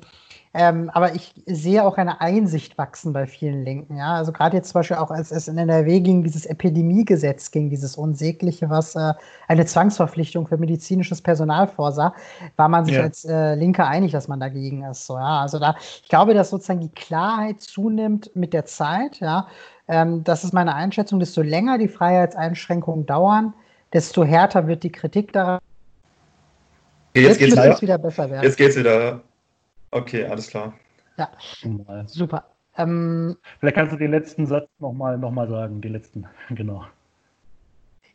ähm, aber ich sehe auch eine Einsicht wachsen bei vielen Linken. Ja? Also gerade jetzt zum Beispiel auch, als es in NRW ging, dieses Epidemiegesetz ging, dieses Unsägliche, was äh, eine Zwangsverpflichtung für medizinisches Personal vorsah, war man sich ja. als äh, Linke einig, dass man dagegen ist. So, ja? Also da, ich glaube, dass sozusagen die Klarheit zunimmt mit der Zeit. Ja? Ähm, das ist meine Einschätzung. Desto länger die Freiheitseinschränkungen dauern, desto härter wird die Kritik daran. Jetzt, jetzt geht's wieder besser werden. Jetzt geht's wieder. Okay, alles klar. Ja, super. Ähm, Vielleicht kannst du den letzten Satz nochmal noch mal sagen, den letzten, genau.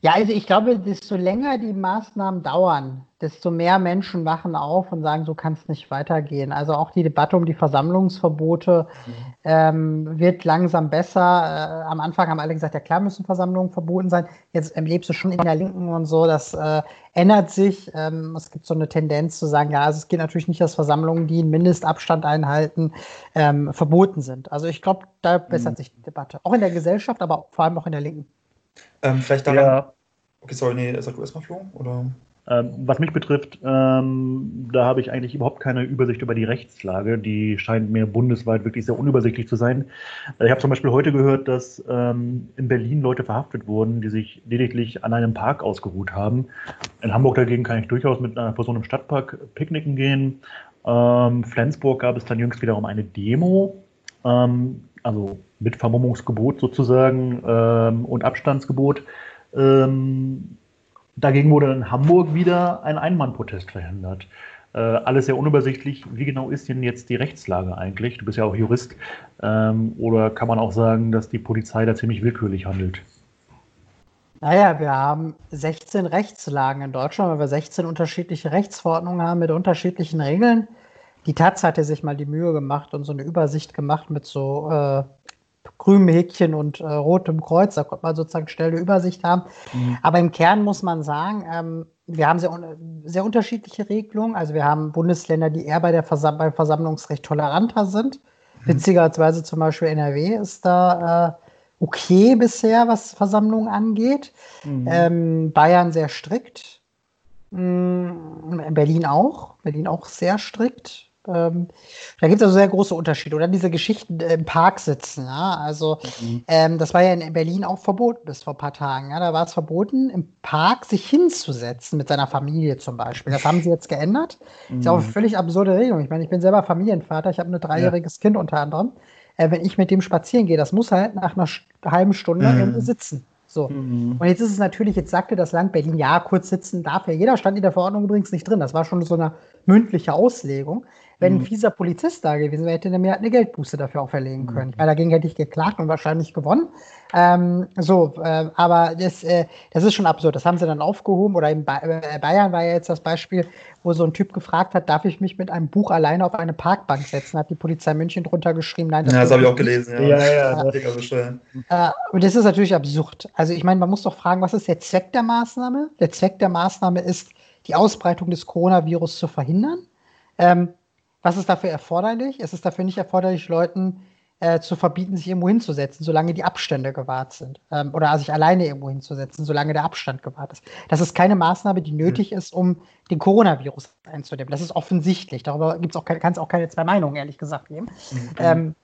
Ja, also ich glaube, desto länger die Maßnahmen dauern, desto mehr Menschen wachen auf und sagen, so kann es nicht weitergehen. Also auch die Debatte um die Versammlungsverbote mhm. ähm, wird langsam besser. Äh, am Anfang haben alle gesagt, ja klar müssen Versammlungen verboten sein. Jetzt erlebst du schon in der Linken und so, das äh, ändert sich. Ähm, es gibt so eine Tendenz zu sagen, ja, also es geht natürlich nicht, dass Versammlungen, die einen Mindestabstand einhalten, ähm, verboten sind. Also ich glaube, da bessert mhm. sich die Debatte. Auch in der Gesellschaft, aber vor allem auch in der Linken. Ähm, vielleicht daran. Ja. Okay, sorry, nee, sag du erstmal, Flo? Oder? Ähm, was mich betrifft, ähm, da habe ich eigentlich überhaupt keine Übersicht über die Rechtslage. Die scheint mir bundesweit wirklich sehr unübersichtlich zu sein. Äh, ich habe zum Beispiel heute gehört, dass ähm, in Berlin Leute verhaftet wurden, die sich lediglich an einem Park ausgeruht haben. In Hamburg dagegen kann ich durchaus mit einer Person im Stadtpark picknicken gehen. Ähm, Flensburg gab es dann jüngst wiederum eine Demo, ähm, also mit Vermummungsgebot sozusagen ähm, und Abstandsgebot. Ähm, Dagegen wurde in Hamburg wieder ein Einmannprotest verhindert. Äh, alles sehr unübersichtlich. Wie genau ist denn jetzt die Rechtslage eigentlich? Du bist ja auch Jurist. Ähm, oder kann man auch sagen, dass die Polizei da ziemlich willkürlich handelt? Naja, wir haben 16 Rechtslagen in Deutschland, weil wir 16 unterschiedliche Rechtsverordnungen haben mit unterschiedlichen Regeln. Die Taz hatte sich mal die Mühe gemacht und so eine Übersicht gemacht mit so äh, grünem Häkchen und äh, rotem Kreuz. Da konnte man sozusagen schnell eine Übersicht haben. Mhm. Aber im Kern muss man sagen, ähm, wir haben sehr, sehr unterschiedliche Regelungen. Also wir haben Bundesländer, die eher bei der Versam beim Versammlungsrecht toleranter sind. Mhm. Witzigerweise zum Beispiel NRW ist da äh, okay bisher, was Versammlungen angeht. Mhm. Ähm, Bayern sehr strikt. Mm, Berlin auch. Berlin auch sehr strikt. Ähm, da gibt es also sehr große Unterschiede. Oder diese Geschichten im Park sitzen. Ja? Also, mhm. ähm, das war ja in Berlin auch verboten bis vor ein paar Tagen. Ja? Da war es verboten, im Park sich hinzusetzen mit seiner Familie zum Beispiel. Das haben sie jetzt geändert. Mhm. Ist ja auch eine mhm. völlig absurde Regelung. Ich meine, ich bin selber Familienvater. Ich habe ein dreijähriges ja. Kind unter anderem. Äh, wenn ich mit dem spazieren gehe, das muss halt nach einer halben Stunde mhm. sitzen. So. Mhm. Und jetzt ist es natürlich, jetzt sagte das Land Berlin, ja, kurz sitzen darf ja jeder, stand in der Verordnung übrigens nicht drin. Das war schon so eine mündliche Auslegung. Wenn ein mhm. fieser Polizist da gewesen wäre, hätte er mir halt eine Geldbuße dafür auferlegen mhm. können. Weil dagegen hätte ich geklagt und wahrscheinlich gewonnen. Ähm, so, äh, aber das, äh, das ist schon absurd. Das haben sie dann aufgehoben. Oder in äh, Bayern war ja jetzt das Beispiel, wo so ein Typ gefragt hat, darf ich mich mit einem Buch alleine auf eine Parkbank setzen? Hat die Polizei München drunter geschrieben, nein, das, ja, das habe ich auch gelesen. Ja, ja, ja. ja. Das äh, und das ist natürlich absurd. Also ich meine, man muss doch fragen, was ist der Zweck der Maßnahme? Der Zweck der Maßnahme ist, die Ausbreitung des Coronavirus zu verhindern. Ähm, was ist dafür erforderlich? Es ist dafür nicht erforderlich, Leuten äh, zu verbieten, sich irgendwo hinzusetzen, solange die Abstände gewahrt sind. Ähm, oder sich alleine irgendwo hinzusetzen, solange der Abstand gewahrt ist. Das ist keine Maßnahme, die nötig mhm. ist, um den Coronavirus einzudämmen. Das ist offensichtlich. Darüber kann es auch keine zwei Meinungen, ehrlich gesagt, geben. Mhm. Ähm,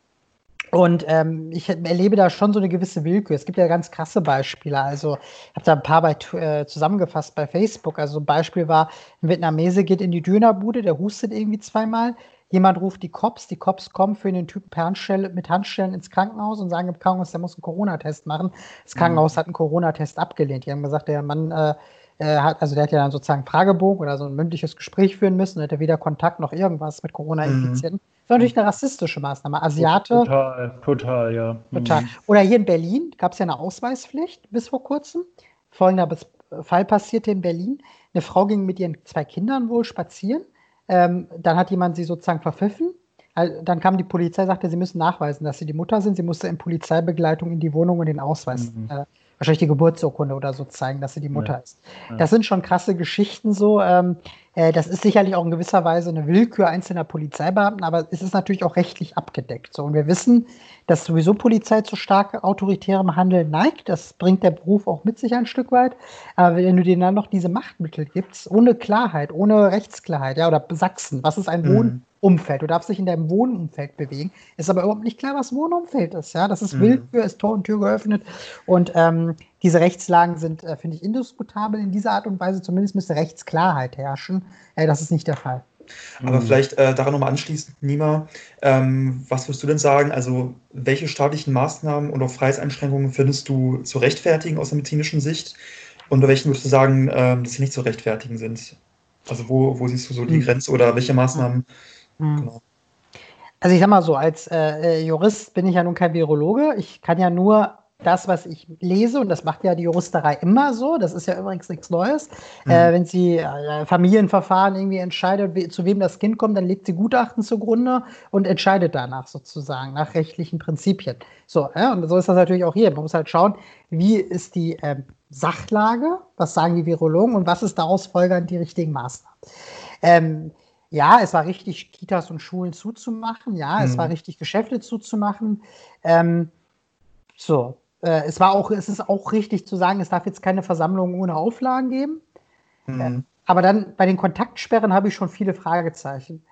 und ähm, ich erlebe da schon so eine gewisse Willkür. Es gibt ja ganz krasse Beispiele. Also, ich habe da ein paar bei, äh, zusammengefasst bei Facebook. Also, ein Beispiel war: ein Vietnamese geht in die Dönerbude, der hustet irgendwie zweimal. Jemand ruft die Cops, die Cops kommen für den Typen per Handstelle, mit Handstellen ins Krankenhaus und sagen im Krankenhaus, der muss einen Corona-Test machen. Das Krankenhaus mhm. hat einen Corona-Test abgelehnt. Die haben gesagt, der Mann äh, äh, hat, also der hat ja dann sozusagen einen Fragebogen oder so ein mündliches Gespräch führen müssen, hat er weder Kontakt noch irgendwas mit Corona-Infizierten. Mhm. Das war natürlich eine rassistische Maßnahme. Asiate. Total, total, ja. Total. Mhm. Oder hier in Berlin gab es ja eine Ausweispflicht bis vor kurzem. Folgender Fall passierte in Berlin. Eine Frau ging mit ihren zwei Kindern wohl spazieren. Ähm, dann hat jemand sie sozusagen verpfiffen. Dann kam die Polizei, sagte, sie müssen nachweisen, dass sie die Mutter sind. Sie musste in Polizeibegleitung in die Wohnung und den Ausweis mhm. äh, wahrscheinlich die Geburtsurkunde oder so zeigen, dass sie die Mutter ja. ist. Das sind schon krasse Geschichten so. Ähm, äh, das ist sicherlich auch in gewisser Weise eine Willkür einzelner Polizeibeamten, aber es ist natürlich auch rechtlich abgedeckt. So. Und wir wissen, dass sowieso Polizei zu stark autoritärem Handeln neigt. Das bringt der Beruf auch mit sich ein Stück weit. Aber wenn du denen dann noch diese Machtmittel gibst, ohne Klarheit, ohne Rechtsklarheit, ja, oder Sachsen, was ist ein mhm. Wohnumfeld? Du darfst dich in deinem Wohnumfeld bewegen. Ist aber überhaupt nicht klar, was Wohnumfeld ist. Ja, das ist mhm. Willkür, ist Tor und Tür geöffnet. Und ähm, diese Rechtslagen sind, äh, finde ich, indiskutabel in dieser Art und Weise. Zumindest müsste Rechtsklarheit herrschen. Äh, das ist nicht der Fall. Aber mhm. vielleicht äh, daran nochmal anschließend, Nima, ähm, was würdest du denn sagen? Also, welche staatlichen Maßnahmen und auch Freiheitseinschränkungen findest du zu rechtfertigen aus der medizinischen Sicht? Und bei welchen würdest du sagen, ähm, dass sie nicht zu rechtfertigen sind? Also, wo, wo siehst du so die mhm. Grenze oder welche Maßnahmen? Mhm. Genau. Also, ich sag mal so, als äh, Jurist bin ich ja nun kein Virologe. Ich kann ja nur das, was ich lese, und das macht ja die Juristerei immer so, das ist ja übrigens nichts Neues, mhm. äh, wenn sie äh, Familienverfahren irgendwie entscheidet, wie, zu wem das Kind kommt, dann legt sie Gutachten zugrunde und entscheidet danach sozusagen, nach rechtlichen Prinzipien. So, ja, und so ist das natürlich auch hier. Man muss halt schauen, wie ist die äh, Sachlage, was sagen die Virologen und was ist daraus folgernd die richtigen Maßnahmen. Ähm, ja, es war richtig, Kitas und Schulen zuzumachen. Ja, mhm. es war richtig, Geschäfte zuzumachen. Ähm, so, äh, es war auch, es ist auch richtig zu sagen, es darf jetzt keine Versammlung ohne Auflagen geben. Mhm. Äh, Aber dann bei den Kontaktsperren habe ich schon viele Fragezeichen.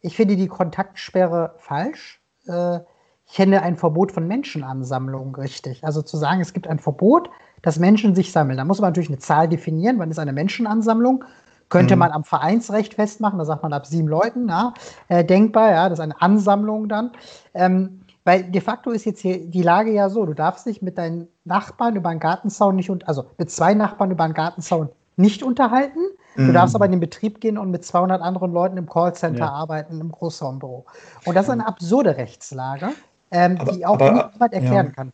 Ich finde die Kontaktsperre falsch. Äh, ich finde ein Verbot von Menschenansammlungen richtig. Also zu sagen, es gibt ein Verbot, dass Menschen sich sammeln. Da muss man natürlich eine Zahl definieren. Wann ist eine Menschenansammlung? Könnte mhm. man am Vereinsrecht festmachen, da sagt man ab sieben Leuten, ja, äh, denkbar, ja, das ist eine Ansammlung dann. Ähm, weil de facto ist jetzt hier die Lage ja so, du darfst dich mit deinen Nachbarn über einen Gartenzaun nicht, also mit zwei Nachbarn über einen Gartenzaun nicht unterhalten. Du mhm. darfst aber in den Betrieb gehen und mit 200 anderen Leuten im Callcenter ja. arbeiten, im Großraumbüro. Und das ist eine absurde Rechtslage, ähm, aber, die auch aber, niemand erklären ja. kann.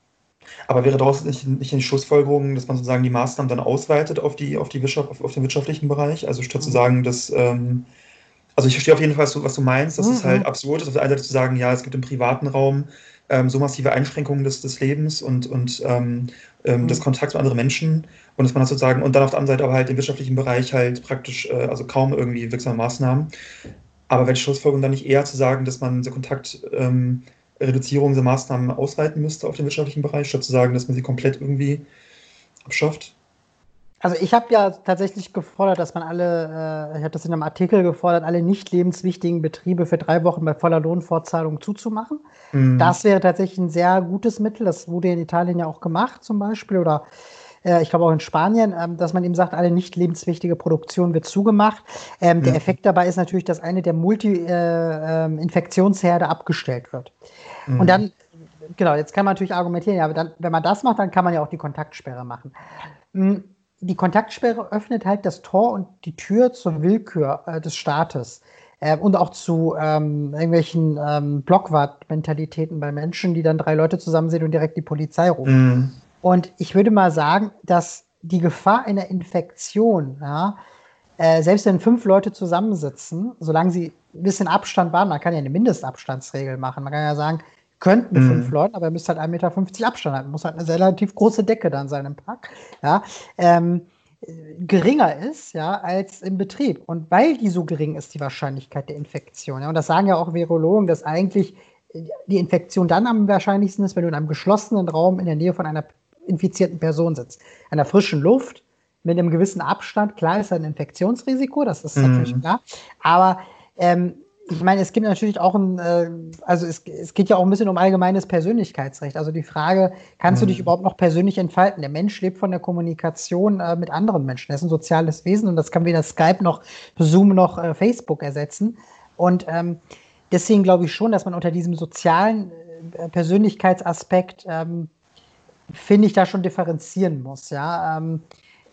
Aber wäre daraus nicht, nicht in Schlussfolgerung, dass man sozusagen die Maßnahmen dann ausweitet auf, die, auf, die Wirtschaft, auf, auf den wirtschaftlichen Bereich? Also statt mhm. zu sagen, dass, ähm, also ich verstehe auf jeden Fall, was du, was du meinst, dass mhm. es halt absurd ist, auf der einen Seite zu sagen, ja, es gibt im privaten Raum ähm, so massive Einschränkungen des, des Lebens und, und ähm, ähm mhm. des Kontakts mit anderen Menschen und dass man das sozusagen, und dann auf der anderen Seite aber halt im wirtschaftlichen Bereich halt praktisch, äh, also kaum irgendwie wirksame Maßnahmen. Aber welche Schlussfolgerung dann nicht eher zu sagen, dass man diese Kontakt, ähm, Reduzierung dieser Maßnahmen ausweiten müsste auf den wirtschaftlichen Bereich, statt zu sagen, dass man sie komplett irgendwie abschafft? Also ich habe ja tatsächlich gefordert, dass man alle, äh, ich habe das in einem Artikel gefordert, alle nicht lebenswichtigen Betriebe für drei Wochen bei voller Lohnfortzahlung zuzumachen. Mhm. Das wäre tatsächlich ein sehr gutes Mittel. Das wurde in Italien ja auch gemacht zum Beispiel oder äh, ich glaube auch in Spanien, ähm, dass man eben sagt, alle nicht lebenswichtige Produktion wird zugemacht. Ähm, mhm. Der Effekt dabei ist natürlich, dass eine der Multi-Infektionsherde äh, ähm, abgestellt wird. Mhm. Und dann, genau, jetzt kann man natürlich argumentieren, ja, aber dann, wenn man das macht, dann kann man ja auch die Kontaktsperre machen. Hm, die Kontaktsperre öffnet halt das Tor und die Tür zur Willkür äh, des Staates äh, und auch zu ähm, irgendwelchen ähm, Blockwart-Mentalitäten bei Menschen, die dann drei Leute zusammen sind und direkt die Polizei rufen. Mhm. Und ich würde mal sagen, dass die Gefahr einer Infektion, ja, äh, selbst wenn fünf Leute zusammensitzen, solange sie ein bisschen Abstand waren, man kann ja eine Mindestabstandsregel machen. Man kann ja sagen, könnten mhm. fünf Leute, aber ihr müsst halt 1,50 Meter Abstand halten. Muss halt eine relativ große Decke dann sein im Park. Ja, ähm, geringer ist, ja, als im Betrieb. Und weil die so gering ist, die Wahrscheinlichkeit der Infektion. Ja, und das sagen ja auch Virologen, dass eigentlich die Infektion dann am wahrscheinlichsten ist, wenn du in einem geschlossenen Raum in der Nähe von einer infizierten Person sitzt. An der frischen Luft, mit einem gewissen Abstand, klar ist ein Infektionsrisiko, das ist mhm. natürlich klar. Aber ähm, ich meine, es gibt natürlich auch ein, äh, also es, es geht ja auch ein bisschen um allgemeines Persönlichkeitsrecht. Also die Frage, kannst mhm. du dich überhaupt noch persönlich entfalten? Der Mensch lebt von der Kommunikation äh, mit anderen Menschen. Er ist ein soziales Wesen und das kann weder Skype noch Zoom noch äh, Facebook ersetzen. Und ähm, deswegen glaube ich schon, dass man unter diesem sozialen äh, Persönlichkeitsaspekt ähm, finde ich da schon differenzieren muss. Ja, ähm,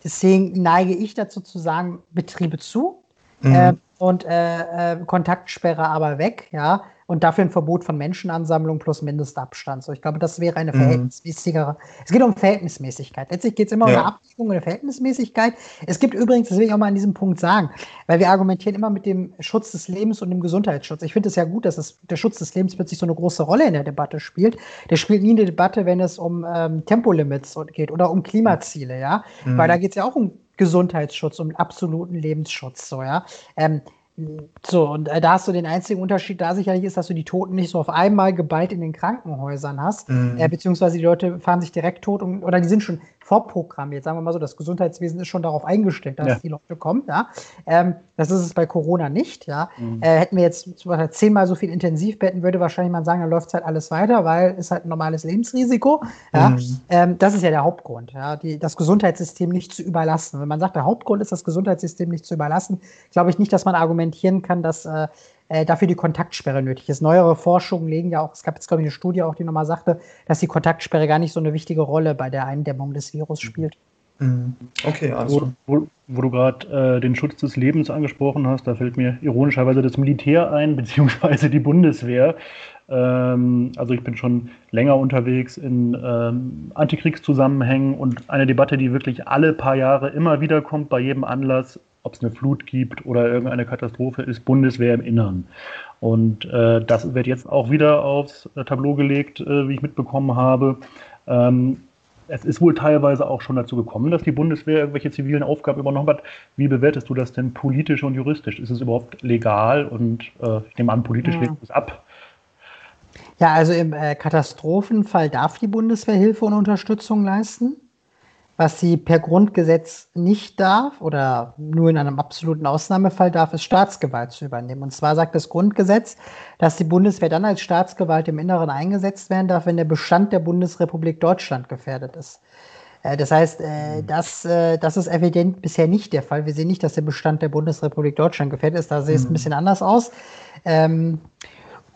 deswegen neige ich dazu zu sagen, Betriebe zu. Mhm. Und äh, äh, Kontaktsperre aber weg, ja, und dafür ein Verbot von Menschenansammlung plus Mindestabstand. So, ich glaube, das wäre eine mhm. verhältnismäßigere. Es geht um Verhältnismäßigkeit. Letztlich geht es immer ja. um eine Abwägung und eine Verhältnismäßigkeit. Es gibt übrigens, das will ich auch mal an diesem Punkt sagen, weil wir argumentieren immer mit dem Schutz des Lebens und dem Gesundheitsschutz. Ich finde es ja gut, dass es, der Schutz des Lebens plötzlich so eine große Rolle in der Debatte spielt. Der spielt nie eine Debatte, wenn es um ähm, Tempolimits geht oder um Klimaziele, ja, mhm. weil da geht es ja auch um Gesundheitsschutz, um absoluten Lebensschutz, so, ja. Ähm, so, und äh, da hast du den einzigen Unterschied da sicherlich ist, dass du die Toten nicht so auf einmal geballt in den Krankenhäusern hast, mhm. äh, beziehungsweise die Leute fahren sich direkt tot und, oder die sind schon vorprogrammiert. Sagen wir mal so, das Gesundheitswesen ist schon darauf eingestellt, dass ja. die Leute kommen. Ja? Ähm, das ist es bei Corona nicht. Ja? Mhm. Äh, hätten wir jetzt zum Beispiel zehnmal so viel Intensivbetten, würde wahrscheinlich man sagen, da läuft halt alles weiter, weil es halt ein normales Lebensrisiko. Ja? Mhm. Ähm, das ist ja der Hauptgrund, ja? Die, das Gesundheitssystem nicht zu überlassen. Wenn man sagt, der Hauptgrund ist, das Gesundheitssystem nicht zu überlassen, glaube ich nicht, dass man argumentieren kann, dass äh, äh, dafür die Kontaktsperre nötig ist. Neuere Forschungen legen ja auch, es gab jetzt, glaube ich, eine Studie auch, die nochmal sagte, dass die Kontaktsperre gar nicht so eine wichtige Rolle bei der Eindämmung des Virus mhm. spielt. Mhm. Okay, also. Wo, wo, wo du gerade äh, den Schutz des Lebens angesprochen hast, da fällt mir ironischerweise das Militär ein, beziehungsweise die Bundeswehr. Ähm, also ich bin schon länger unterwegs in ähm, Antikriegszusammenhängen und eine Debatte, die wirklich alle paar Jahre immer wieder kommt, bei jedem Anlass, ob es eine Flut gibt oder irgendeine Katastrophe, ist Bundeswehr im Innern. Und äh, das wird jetzt auch wieder aufs Tableau gelegt, äh, wie ich mitbekommen habe. Ähm, es ist wohl teilweise auch schon dazu gekommen, dass die Bundeswehr irgendwelche zivilen Aufgaben übernommen hat. Wie bewertest du das denn politisch und juristisch? Ist es überhaupt legal? Und äh, ich nehme an, politisch ja. lehnt es ab. Ja, also im äh, Katastrophenfall darf die Bundeswehr Hilfe und Unterstützung leisten. Was sie per Grundgesetz nicht darf oder nur in einem absoluten Ausnahmefall darf, ist Staatsgewalt zu übernehmen. Und zwar sagt das Grundgesetz, dass die Bundeswehr dann als Staatsgewalt im Inneren eingesetzt werden darf, wenn der Bestand der Bundesrepublik Deutschland gefährdet ist. Äh, das heißt, äh, mhm. das, das ist evident bisher nicht der Fall. Wir sehen nicht, dass der Bestand der Bundesrepublik Deutschland gefährdet ist. Da sieht es ein mhm. bisschen anders aus.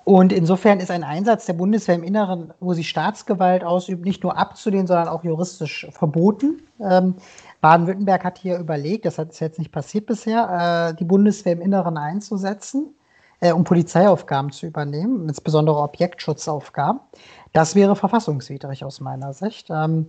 Und insofern ist ein Einsatz der Bundeswehr im Inneren, wo sie Staatsgewalt ausübt, nicht nur abzulehnen, sondern auch juristisch verboten. Ähm, Baden-Württemberg hat hier überlegt, das ist jetzt nicht passiert bisher, äh, die Bundeswehr im Inneren einzusetzen, äh, um Polizeiaufgaben zu übernehmen, insbesondere Objektschutzaufgaben. Das wäre verfassungswidrig aus meiner Sicht. Ähm,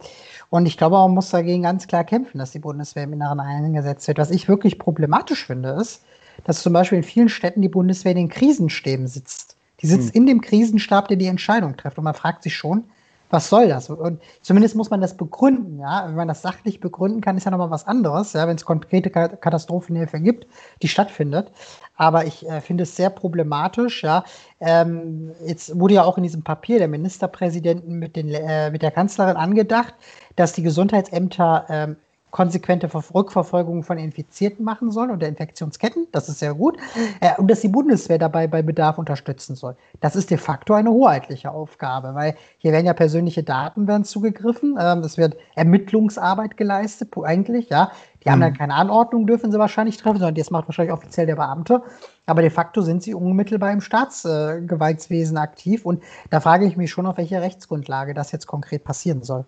und ich glaube, man muss dagegen ganz klar kämpfen, dass die Bundeswehr im Inneren eingesetzt wird. Was ich wirklich problematisch finde, ist, dass zum Beispiel in vielen Städten die Bundeswehr in den Krisenstäben sitzt. Die sitzt hm. in dem Krisenstab, der die Entscheidung trifft. Und man fragt sich schon, was soll das? Und zumindest muss man das begründen, ja. Wenn man das sachlich begründen kann, ist ja nochmal was anderes, ja, wenn es konkrete Katastrophenhilfe gibt, die stattfindet. Aber ich äh, finde es sehr problematisch, ja. Ähm, jetzt wurde ja auch in diesem Papier der Ministerpräsidenten mit, den, äh, mit der Kanzlerin angedacht, dass die Gesundheitsämter ähm, konsequente Rückverfolgung von Infizierten machen soll und der Infektionsketten. Das ist sehr gut. Äh, und dass die Bundeswehr dabei bei Bedarf unterstützen soll. Das ist de facto eine hoheitliche Aufgabe, weil hier werden ja persönliche Daten werden zugegriffen. Ähm, es wird Ermittlungsarbeit geleistet, eigentlich, ja. Die mhm. haben dann keine Anordnung, dürfen sie wahrscheinlich treffen, sondern das macht wahrscheinlich offiziell der Beamte. Aber de facto sind sie unmittelbar im Staatsgewaltswesen äh, aktiv. Und da frage ich mich schon, auf welcher Rechtsgrundlage das jetzt konkret passieren soll.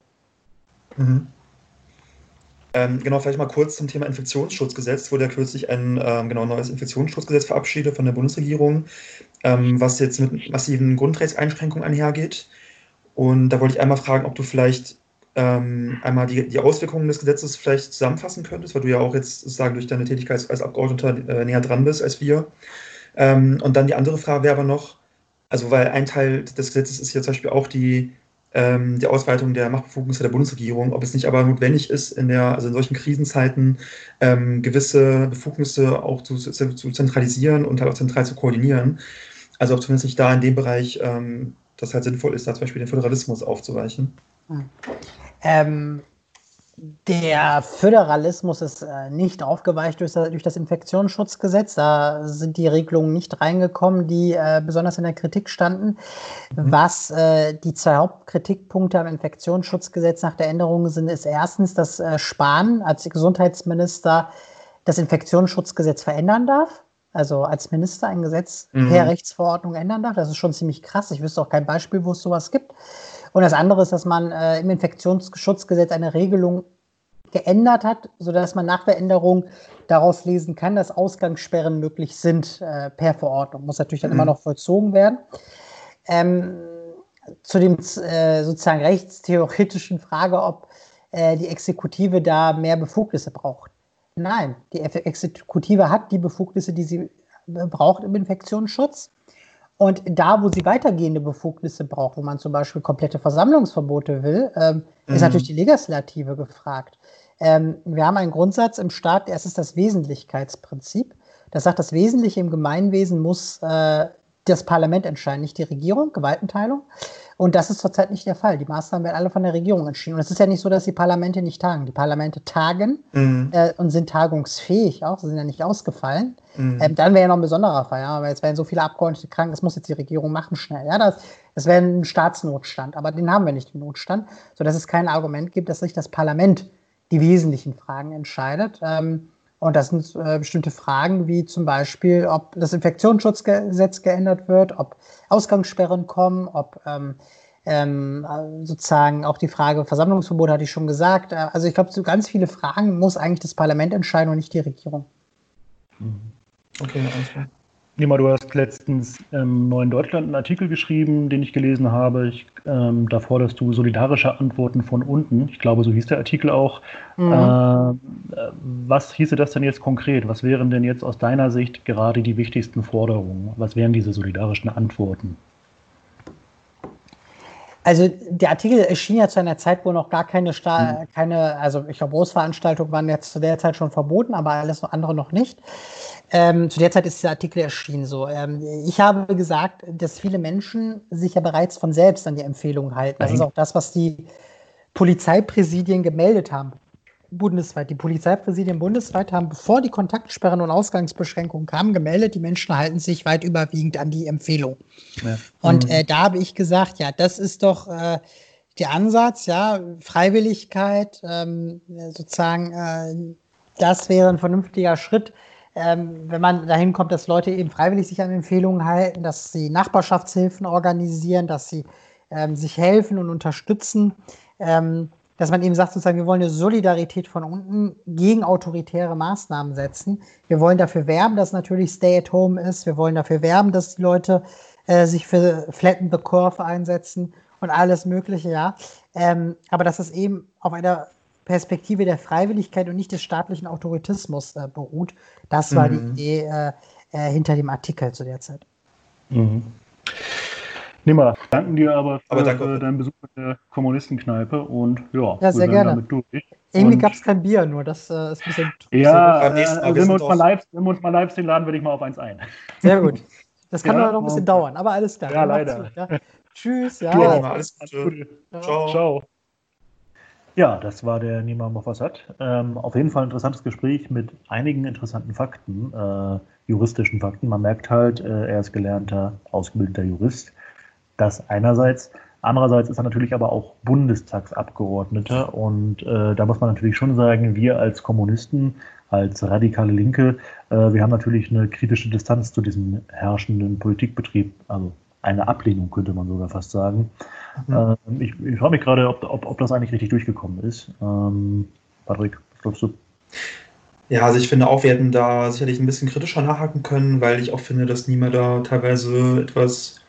Mhm. Ähm, genau, vielleicht mal kurz zum Thema Infektionsschutzgesetz. Wurde ja kürzlich ein ähm, genau, neues Infektionsschutzgesetz verabschiedet von der Bundesregierung, ähm, was jetzt mit massiven Grundrechtseinschränkungen einhergeht. Und da wollte ich einmal fragen, ob du vielleicht ähm, einmal die, die Auswirkungen des Gesetzes vielleicht zusammenfassen könntest, weil du ja auch jetzt sozusagen durch deine Tätigkeit als Abgeordneter äh, näher dran bist als wir. Ähm, und dann die andere Frage wäre aber noch, also weil ein Teil des Gesetzes ist ja zum Beispiel auch die ähm, die Ausweitung der Machtbefugnisse der Bundesregierung, ob es nicht aber notwendig ist, in der, also in solchen Krisenzeiten ähm, gewisse Befugnisse auch zu, zu, zentralisieren und halt auch zentral zu koordinieren. Also auch zumindest nicht da in dem Bereich, ähm, das halt sinnvoll ist, da zum Beispiel den Föderalismus aufzuweichen. Hm. Ähm, der Föderalismus ist äh, nicht aufgeweicht durch, durch, das Infektionsschutzgesetz. Da sind die Regelungen nicht reingekommen, die äh, besonders in der Kritik standen. Mhm. Was äh, die zwei Hauptkritikpunkte am Infektionsschutzgesetz nach der Änderung sind, ist erstens, dass Spahn als Gesundheitsminister das Infektionsschutzgesetz verändern darf. Also als Minister ein Gesetz mhm. per Rechtsverordnung ändern darf. Das ist schon ziemlich krass. Ich wüsste auch kein Beispiel, wo es sowas gibt. Und das andere ist, dass man äh, im Infektionsschutzgesetz eine Regelung geändert hat, sodass man nach der Änderung daraus lesen kann, dass Ausgangssperren möglich sind äh, per Verordnung. Muss natürlich dann mhm. immer noch vollzogen werden. Ähm, zu dem äh, sozusagen rechtstheoretischen Frage, ob äh, die Exekutive da mehr Befugnisse braucht. Nein, die Exekutive hat die Befugnisse, die sie äh, braucht im Infektionsschutz. Und da, wo sie weitergehende Befugnisse braucht, wo man zum Beispiel komplette Versammlungsverbote will, ähm, mhm. ist natürlich die Legislative gefragt. Ähm, wir haben einen Grundsatz im Staat, der ist das Wesentlichkeitsprinzip. Das sagt, das Wesentliche im Gemeinwesen muss äh, das Parlament entscheiden, nicht die Regierung, Gewaltenteilung. Und das ist zurzeit nicht der Fall. Die Maßnahmen werden alle von der Regierung entschieden. Und es ist ja nicht so, dass die Parlamente nicht tagen. Die Parlamente tagen mhm. äh, und sind tagungsfähig auch. Sie sind ja nicht ausgefallen. Mhm. Ähm, dann wäre ja noch ein besonderer Fall. Ja? Aber jetzt werden so viele Abgeordnete krank, das muss jetzt die Regierung machen schnell. Ja, das, das wäre ein Staatsnotstand. Aber den haben wir nicht, den Notstand. Sodass es kein Argument gibt, dass sich das Parlament die wesentlichen Fragen entscheidet. Ähm, und das sind äh, bestimmte Fragen, wie zum Beispiel, ob das Infektionsschutzgesetz geändert wird, ob Ausgangssperren kommen, ob ähm, ähm, sozusagen auch die Frage Versammlungsverbot hatte ich schon gesagt. Äh, also ich glaube, so ganz viele Fragen muss eigentlich das Parlament entscheiden und nicht die Regierung. Okay, alles klar. Nima, du hast letztens im Neuen Deutschland einen Artikel geschrieben, den ich gelesen habe. Ich, ähm, da forderst du solidarische Antworten von unten. Ich glaube, so hieß der Artikel auch. Mhm. Äh, was hieße das denn jetzt konkret? Was wären denn jetzt aus deiner Sicht gerade die wichtigsten Forderungen? Was wären diese solidarischen Antworten? Also der Artikel erschien ja zu einer Zeit, wo noch gar keine, Sta mhm. keine also ich glaube, Großveranstaltungen waren jetzt zu der Zeit schon verboten, aber alles andere noch nicht. Ähm, zu der Zeit ist der Artikel erschienen so. Ähm, ich habe gesagt, dass viele Menschen sich ja bereits von selbst an die Empfehlungen halten. Das ist auch das, was die Polizeipräsidien gemeldet haben. bundesweit. Die Polizeipräsidien bundesweit haben, bevor die Kontaktsperren und Ausgangsbeschränkungen kamen, gemeldet, die Menschen halten sich weit überwiegend an die Empfehlung. Ja. Und mhm. äh, da habe ich gesagt, ja, das ist doch äh, der Ansatz, ja, Freiwilligkeit, ähm, sozusagen, äh, das wäre ein vernünftiger Schritt. Ähm, wenn man dahin kommt, dass Leute eben freiwillig sich an Empfehlungen halten, dass sie Nachbarschaftshilfen organisieren, dass sie ähm, sich helfen und unterstützen, ähm, dass man eben sagt, sozusagen, wir wollen eine Solidarität von unten gegen autoritäre Maßnahmen setzen. Wir wollen dafür werben, dass natürlich Stay at Home ist. Wir wollen dafür werben, dass die Leute äh, sich für Flatten the Curve einsetzen und alles Mögliche, ja. Ähm, aber dass es eben auf einer Perspektive der Freiwilligkeit und nicht des staatlichen Autoritismus äh, beruht. Das war mhm. die Idee äh, äh, hinter dem Artikel zu der Zeit. Mhm. Nima, danken dir aber für aber danke. deinen Besuch in der Kommunistenkneipe und ja, ja sehr gerne. Irgendwie gab es kein Bier, nur das äh, ist ein bisschen. Ja, äh, wenn, wir uns mal live, wenn wir uns mal live sehen, laden, werde ich mal auf eins ein. Sehr gut. Das kann ja, noch ein bisschen dauern, aber alles klar. Ja, leider. ja. Tschüss, ja. ja alles Gute. Ciao. Ciao. Ja, das war der Nima Mofassat. Ähm, auf jeden Fall ein interessantes Gespräch mit einigen interessanten Fakten, äh, juristischen Fakten. Man merkt halt, äh, er ist gelernter, ausgebildeter Jurist. Das einerseits. Andererseits ist er natürlich aber auch Bundestagsabgeordneter und äh, da muss man natürlich schon sagen, wir als Kommunisten, als radikale Linke, äh, wir haben natürlich eine kritische Distanz zu diesem herrschenden Politikbetrieb, also eine Ablehnung könnte man sogar fast sagen. Mhm. Ähm, ich, ich frage mich gerade, ob, ob, ob, das eigentlich richtig durchgekommen ist. Ähm, Patrick, was glaubst du? Ja, also ich finde auch, wir hätten da sicherlich ein bisschen kritischer nachhaken können, weil ich auch finde, dass niemand da teilweise etwas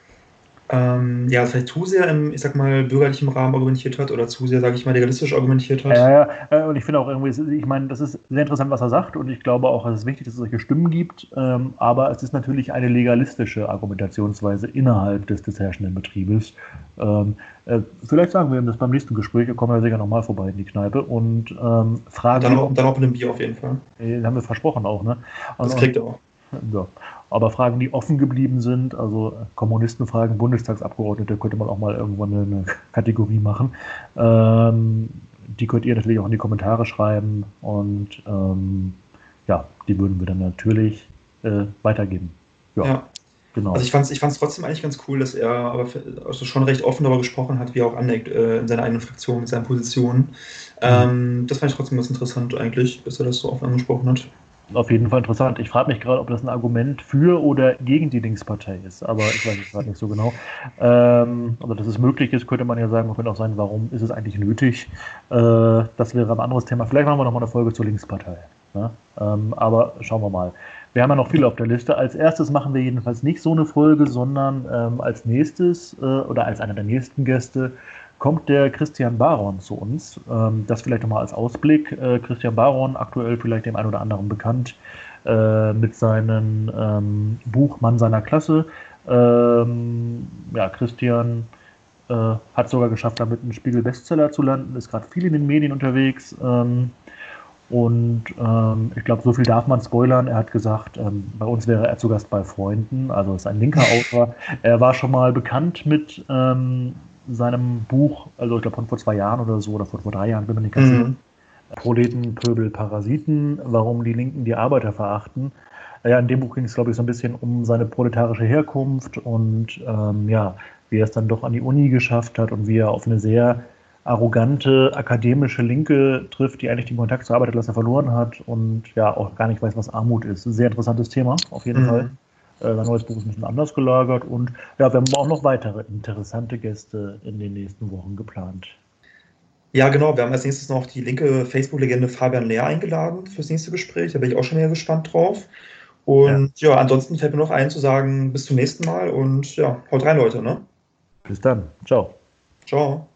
ähm, ja, vielleicht zu sehr im, ich sag mal, bürgerlichen Rahmen argumentiert hat oder zu sehr, sage ich mal, legalistisch argumentiert hat. Ja, ja, äh, und ich finde auch irgendwie, ich meine, das ist sehr interessant, was er sagt und ich glaube auch, es ist wichtig, dass es solche Stimmen gibt, ähm, aber es ist natürlich eine legalistische Argumentationsweise innerhalb des, des herrschenden Betriebes. Ähm, äh, vielleicht sagen wir ihm das beim nächsten Gespräch, wir kommen ja sicher nochmal vorbei in die Kneipe und ähm, fragen. Dann auch, dann auch mit einem Bier auf jeden Fall. Den haben wir versprochen auch, ne? Und, das kriegt er auch. Ja. Aber Fragen, die offen geblieben sind, also Kommunistenfragen, Bundestagsabgeordnete, könnte man auch mal irgendwann eine, Kategorie machen. Ähm, die könnt ihr natürlich auch in die Kommentare schreiben und ähm, ja, die würden wir dann natürlich äh, weitergeben. Ja, ja. Genau. Also ich fand es ich fand's trotzdem eigentlich ganz cool, dass er aber also schon recht offen darüber gesprochen hat, wie er auch aneckt äh, in seiner eigenen Fraktion, mit seinen Positionen. Mhm. Ähm, das fand ich trotzdem ganz interessant eigentlich, dass er das so offen angesprochen hat auf jeden Fall interessant. Ich frage mich gerade, ob das ein Argument für oder gegen die Linkspartei ist, aber ich weiß es gerade nicht so genau. Ähm, also, dass es möglich ist, könnte man ja sagen, man könnte auch sagen, warum ist es eigentlich nötig? Äh, das wäre ein anderes Thema. Vielleicht machen wir nochmal eine Folge zur Linkspartei. Ne? Ähm, aber schauen wir mal. Wir haben ja noch viel auf der Liste. Als erstes machen wir jedenfalls nicht so eine Folge, sondern ähm, als nächstes äh, oder als einer der nächsten Gäste kommt der Christian Baron zu uns. Ähm, das vielleicht nochmal als Ausblick. Äh, Christian Baron, aktuell vielleicht dem einen oder anderen bekannt, äh, mit seinem ähm, Buch Mann seiner Klasse. Ähm, ja, Christian äh, hat sogar geschafft, damit einen Spiegel-Bestseller zu landen, ist gerade viel in den Medien unterwegs. Ähm, und ähm, ich glaube, so viel darf man spoilern. Er hat gesagt, ähm, bei uns wäre er zu Gast bei Freunden, also ist ein linker Autor. Er war schon mal bekannt mit ähm, seinem Buch, also ich glaube von vor zwei Jahren oder so, oder vor, vor drei Jahren, bin mir nicht ganz sicher. Mhm. Proleten, Pöbel, Parasiten, warum die Linken die Arbeiter verachten. Ja, in dem Buch ging es, glaube ich, so ein bisschen um seine proletarische Herkunft und ähm, ja, wie er es dann doch an die Uni geschafft hat und wie er auf eine sehr arrogante akademische Linke trifft, die eigentlich den Kontakt zur Arbeiterklasse verloren hat und ja auch gar nicht weiß, was Armut ist. Sehr interessantes Thema, auf jeden mhm. Fall. Äh, sein neues Buch ist ein bisschen anders gelagert und ja, wir haben auch noch weitere interessante Gäste in den nächsten Wochen geplant. Ja, genau. Wir haben als nächstes noch die linke Facebook-Legende Fabian Lehr eingeladen fürs nächste Gespräch. Da bin ich auch schon sehr gespannt drauf. Und ja. ja, ansonsten fällt mir noch ein zu sagen, bis zum nächsten Mal und ja, haut rein, Leute. Ne? Bis dann. Ciao. Ciao.